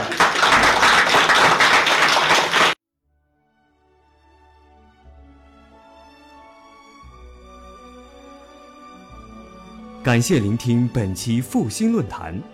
感谢聆听本期复兴论坛。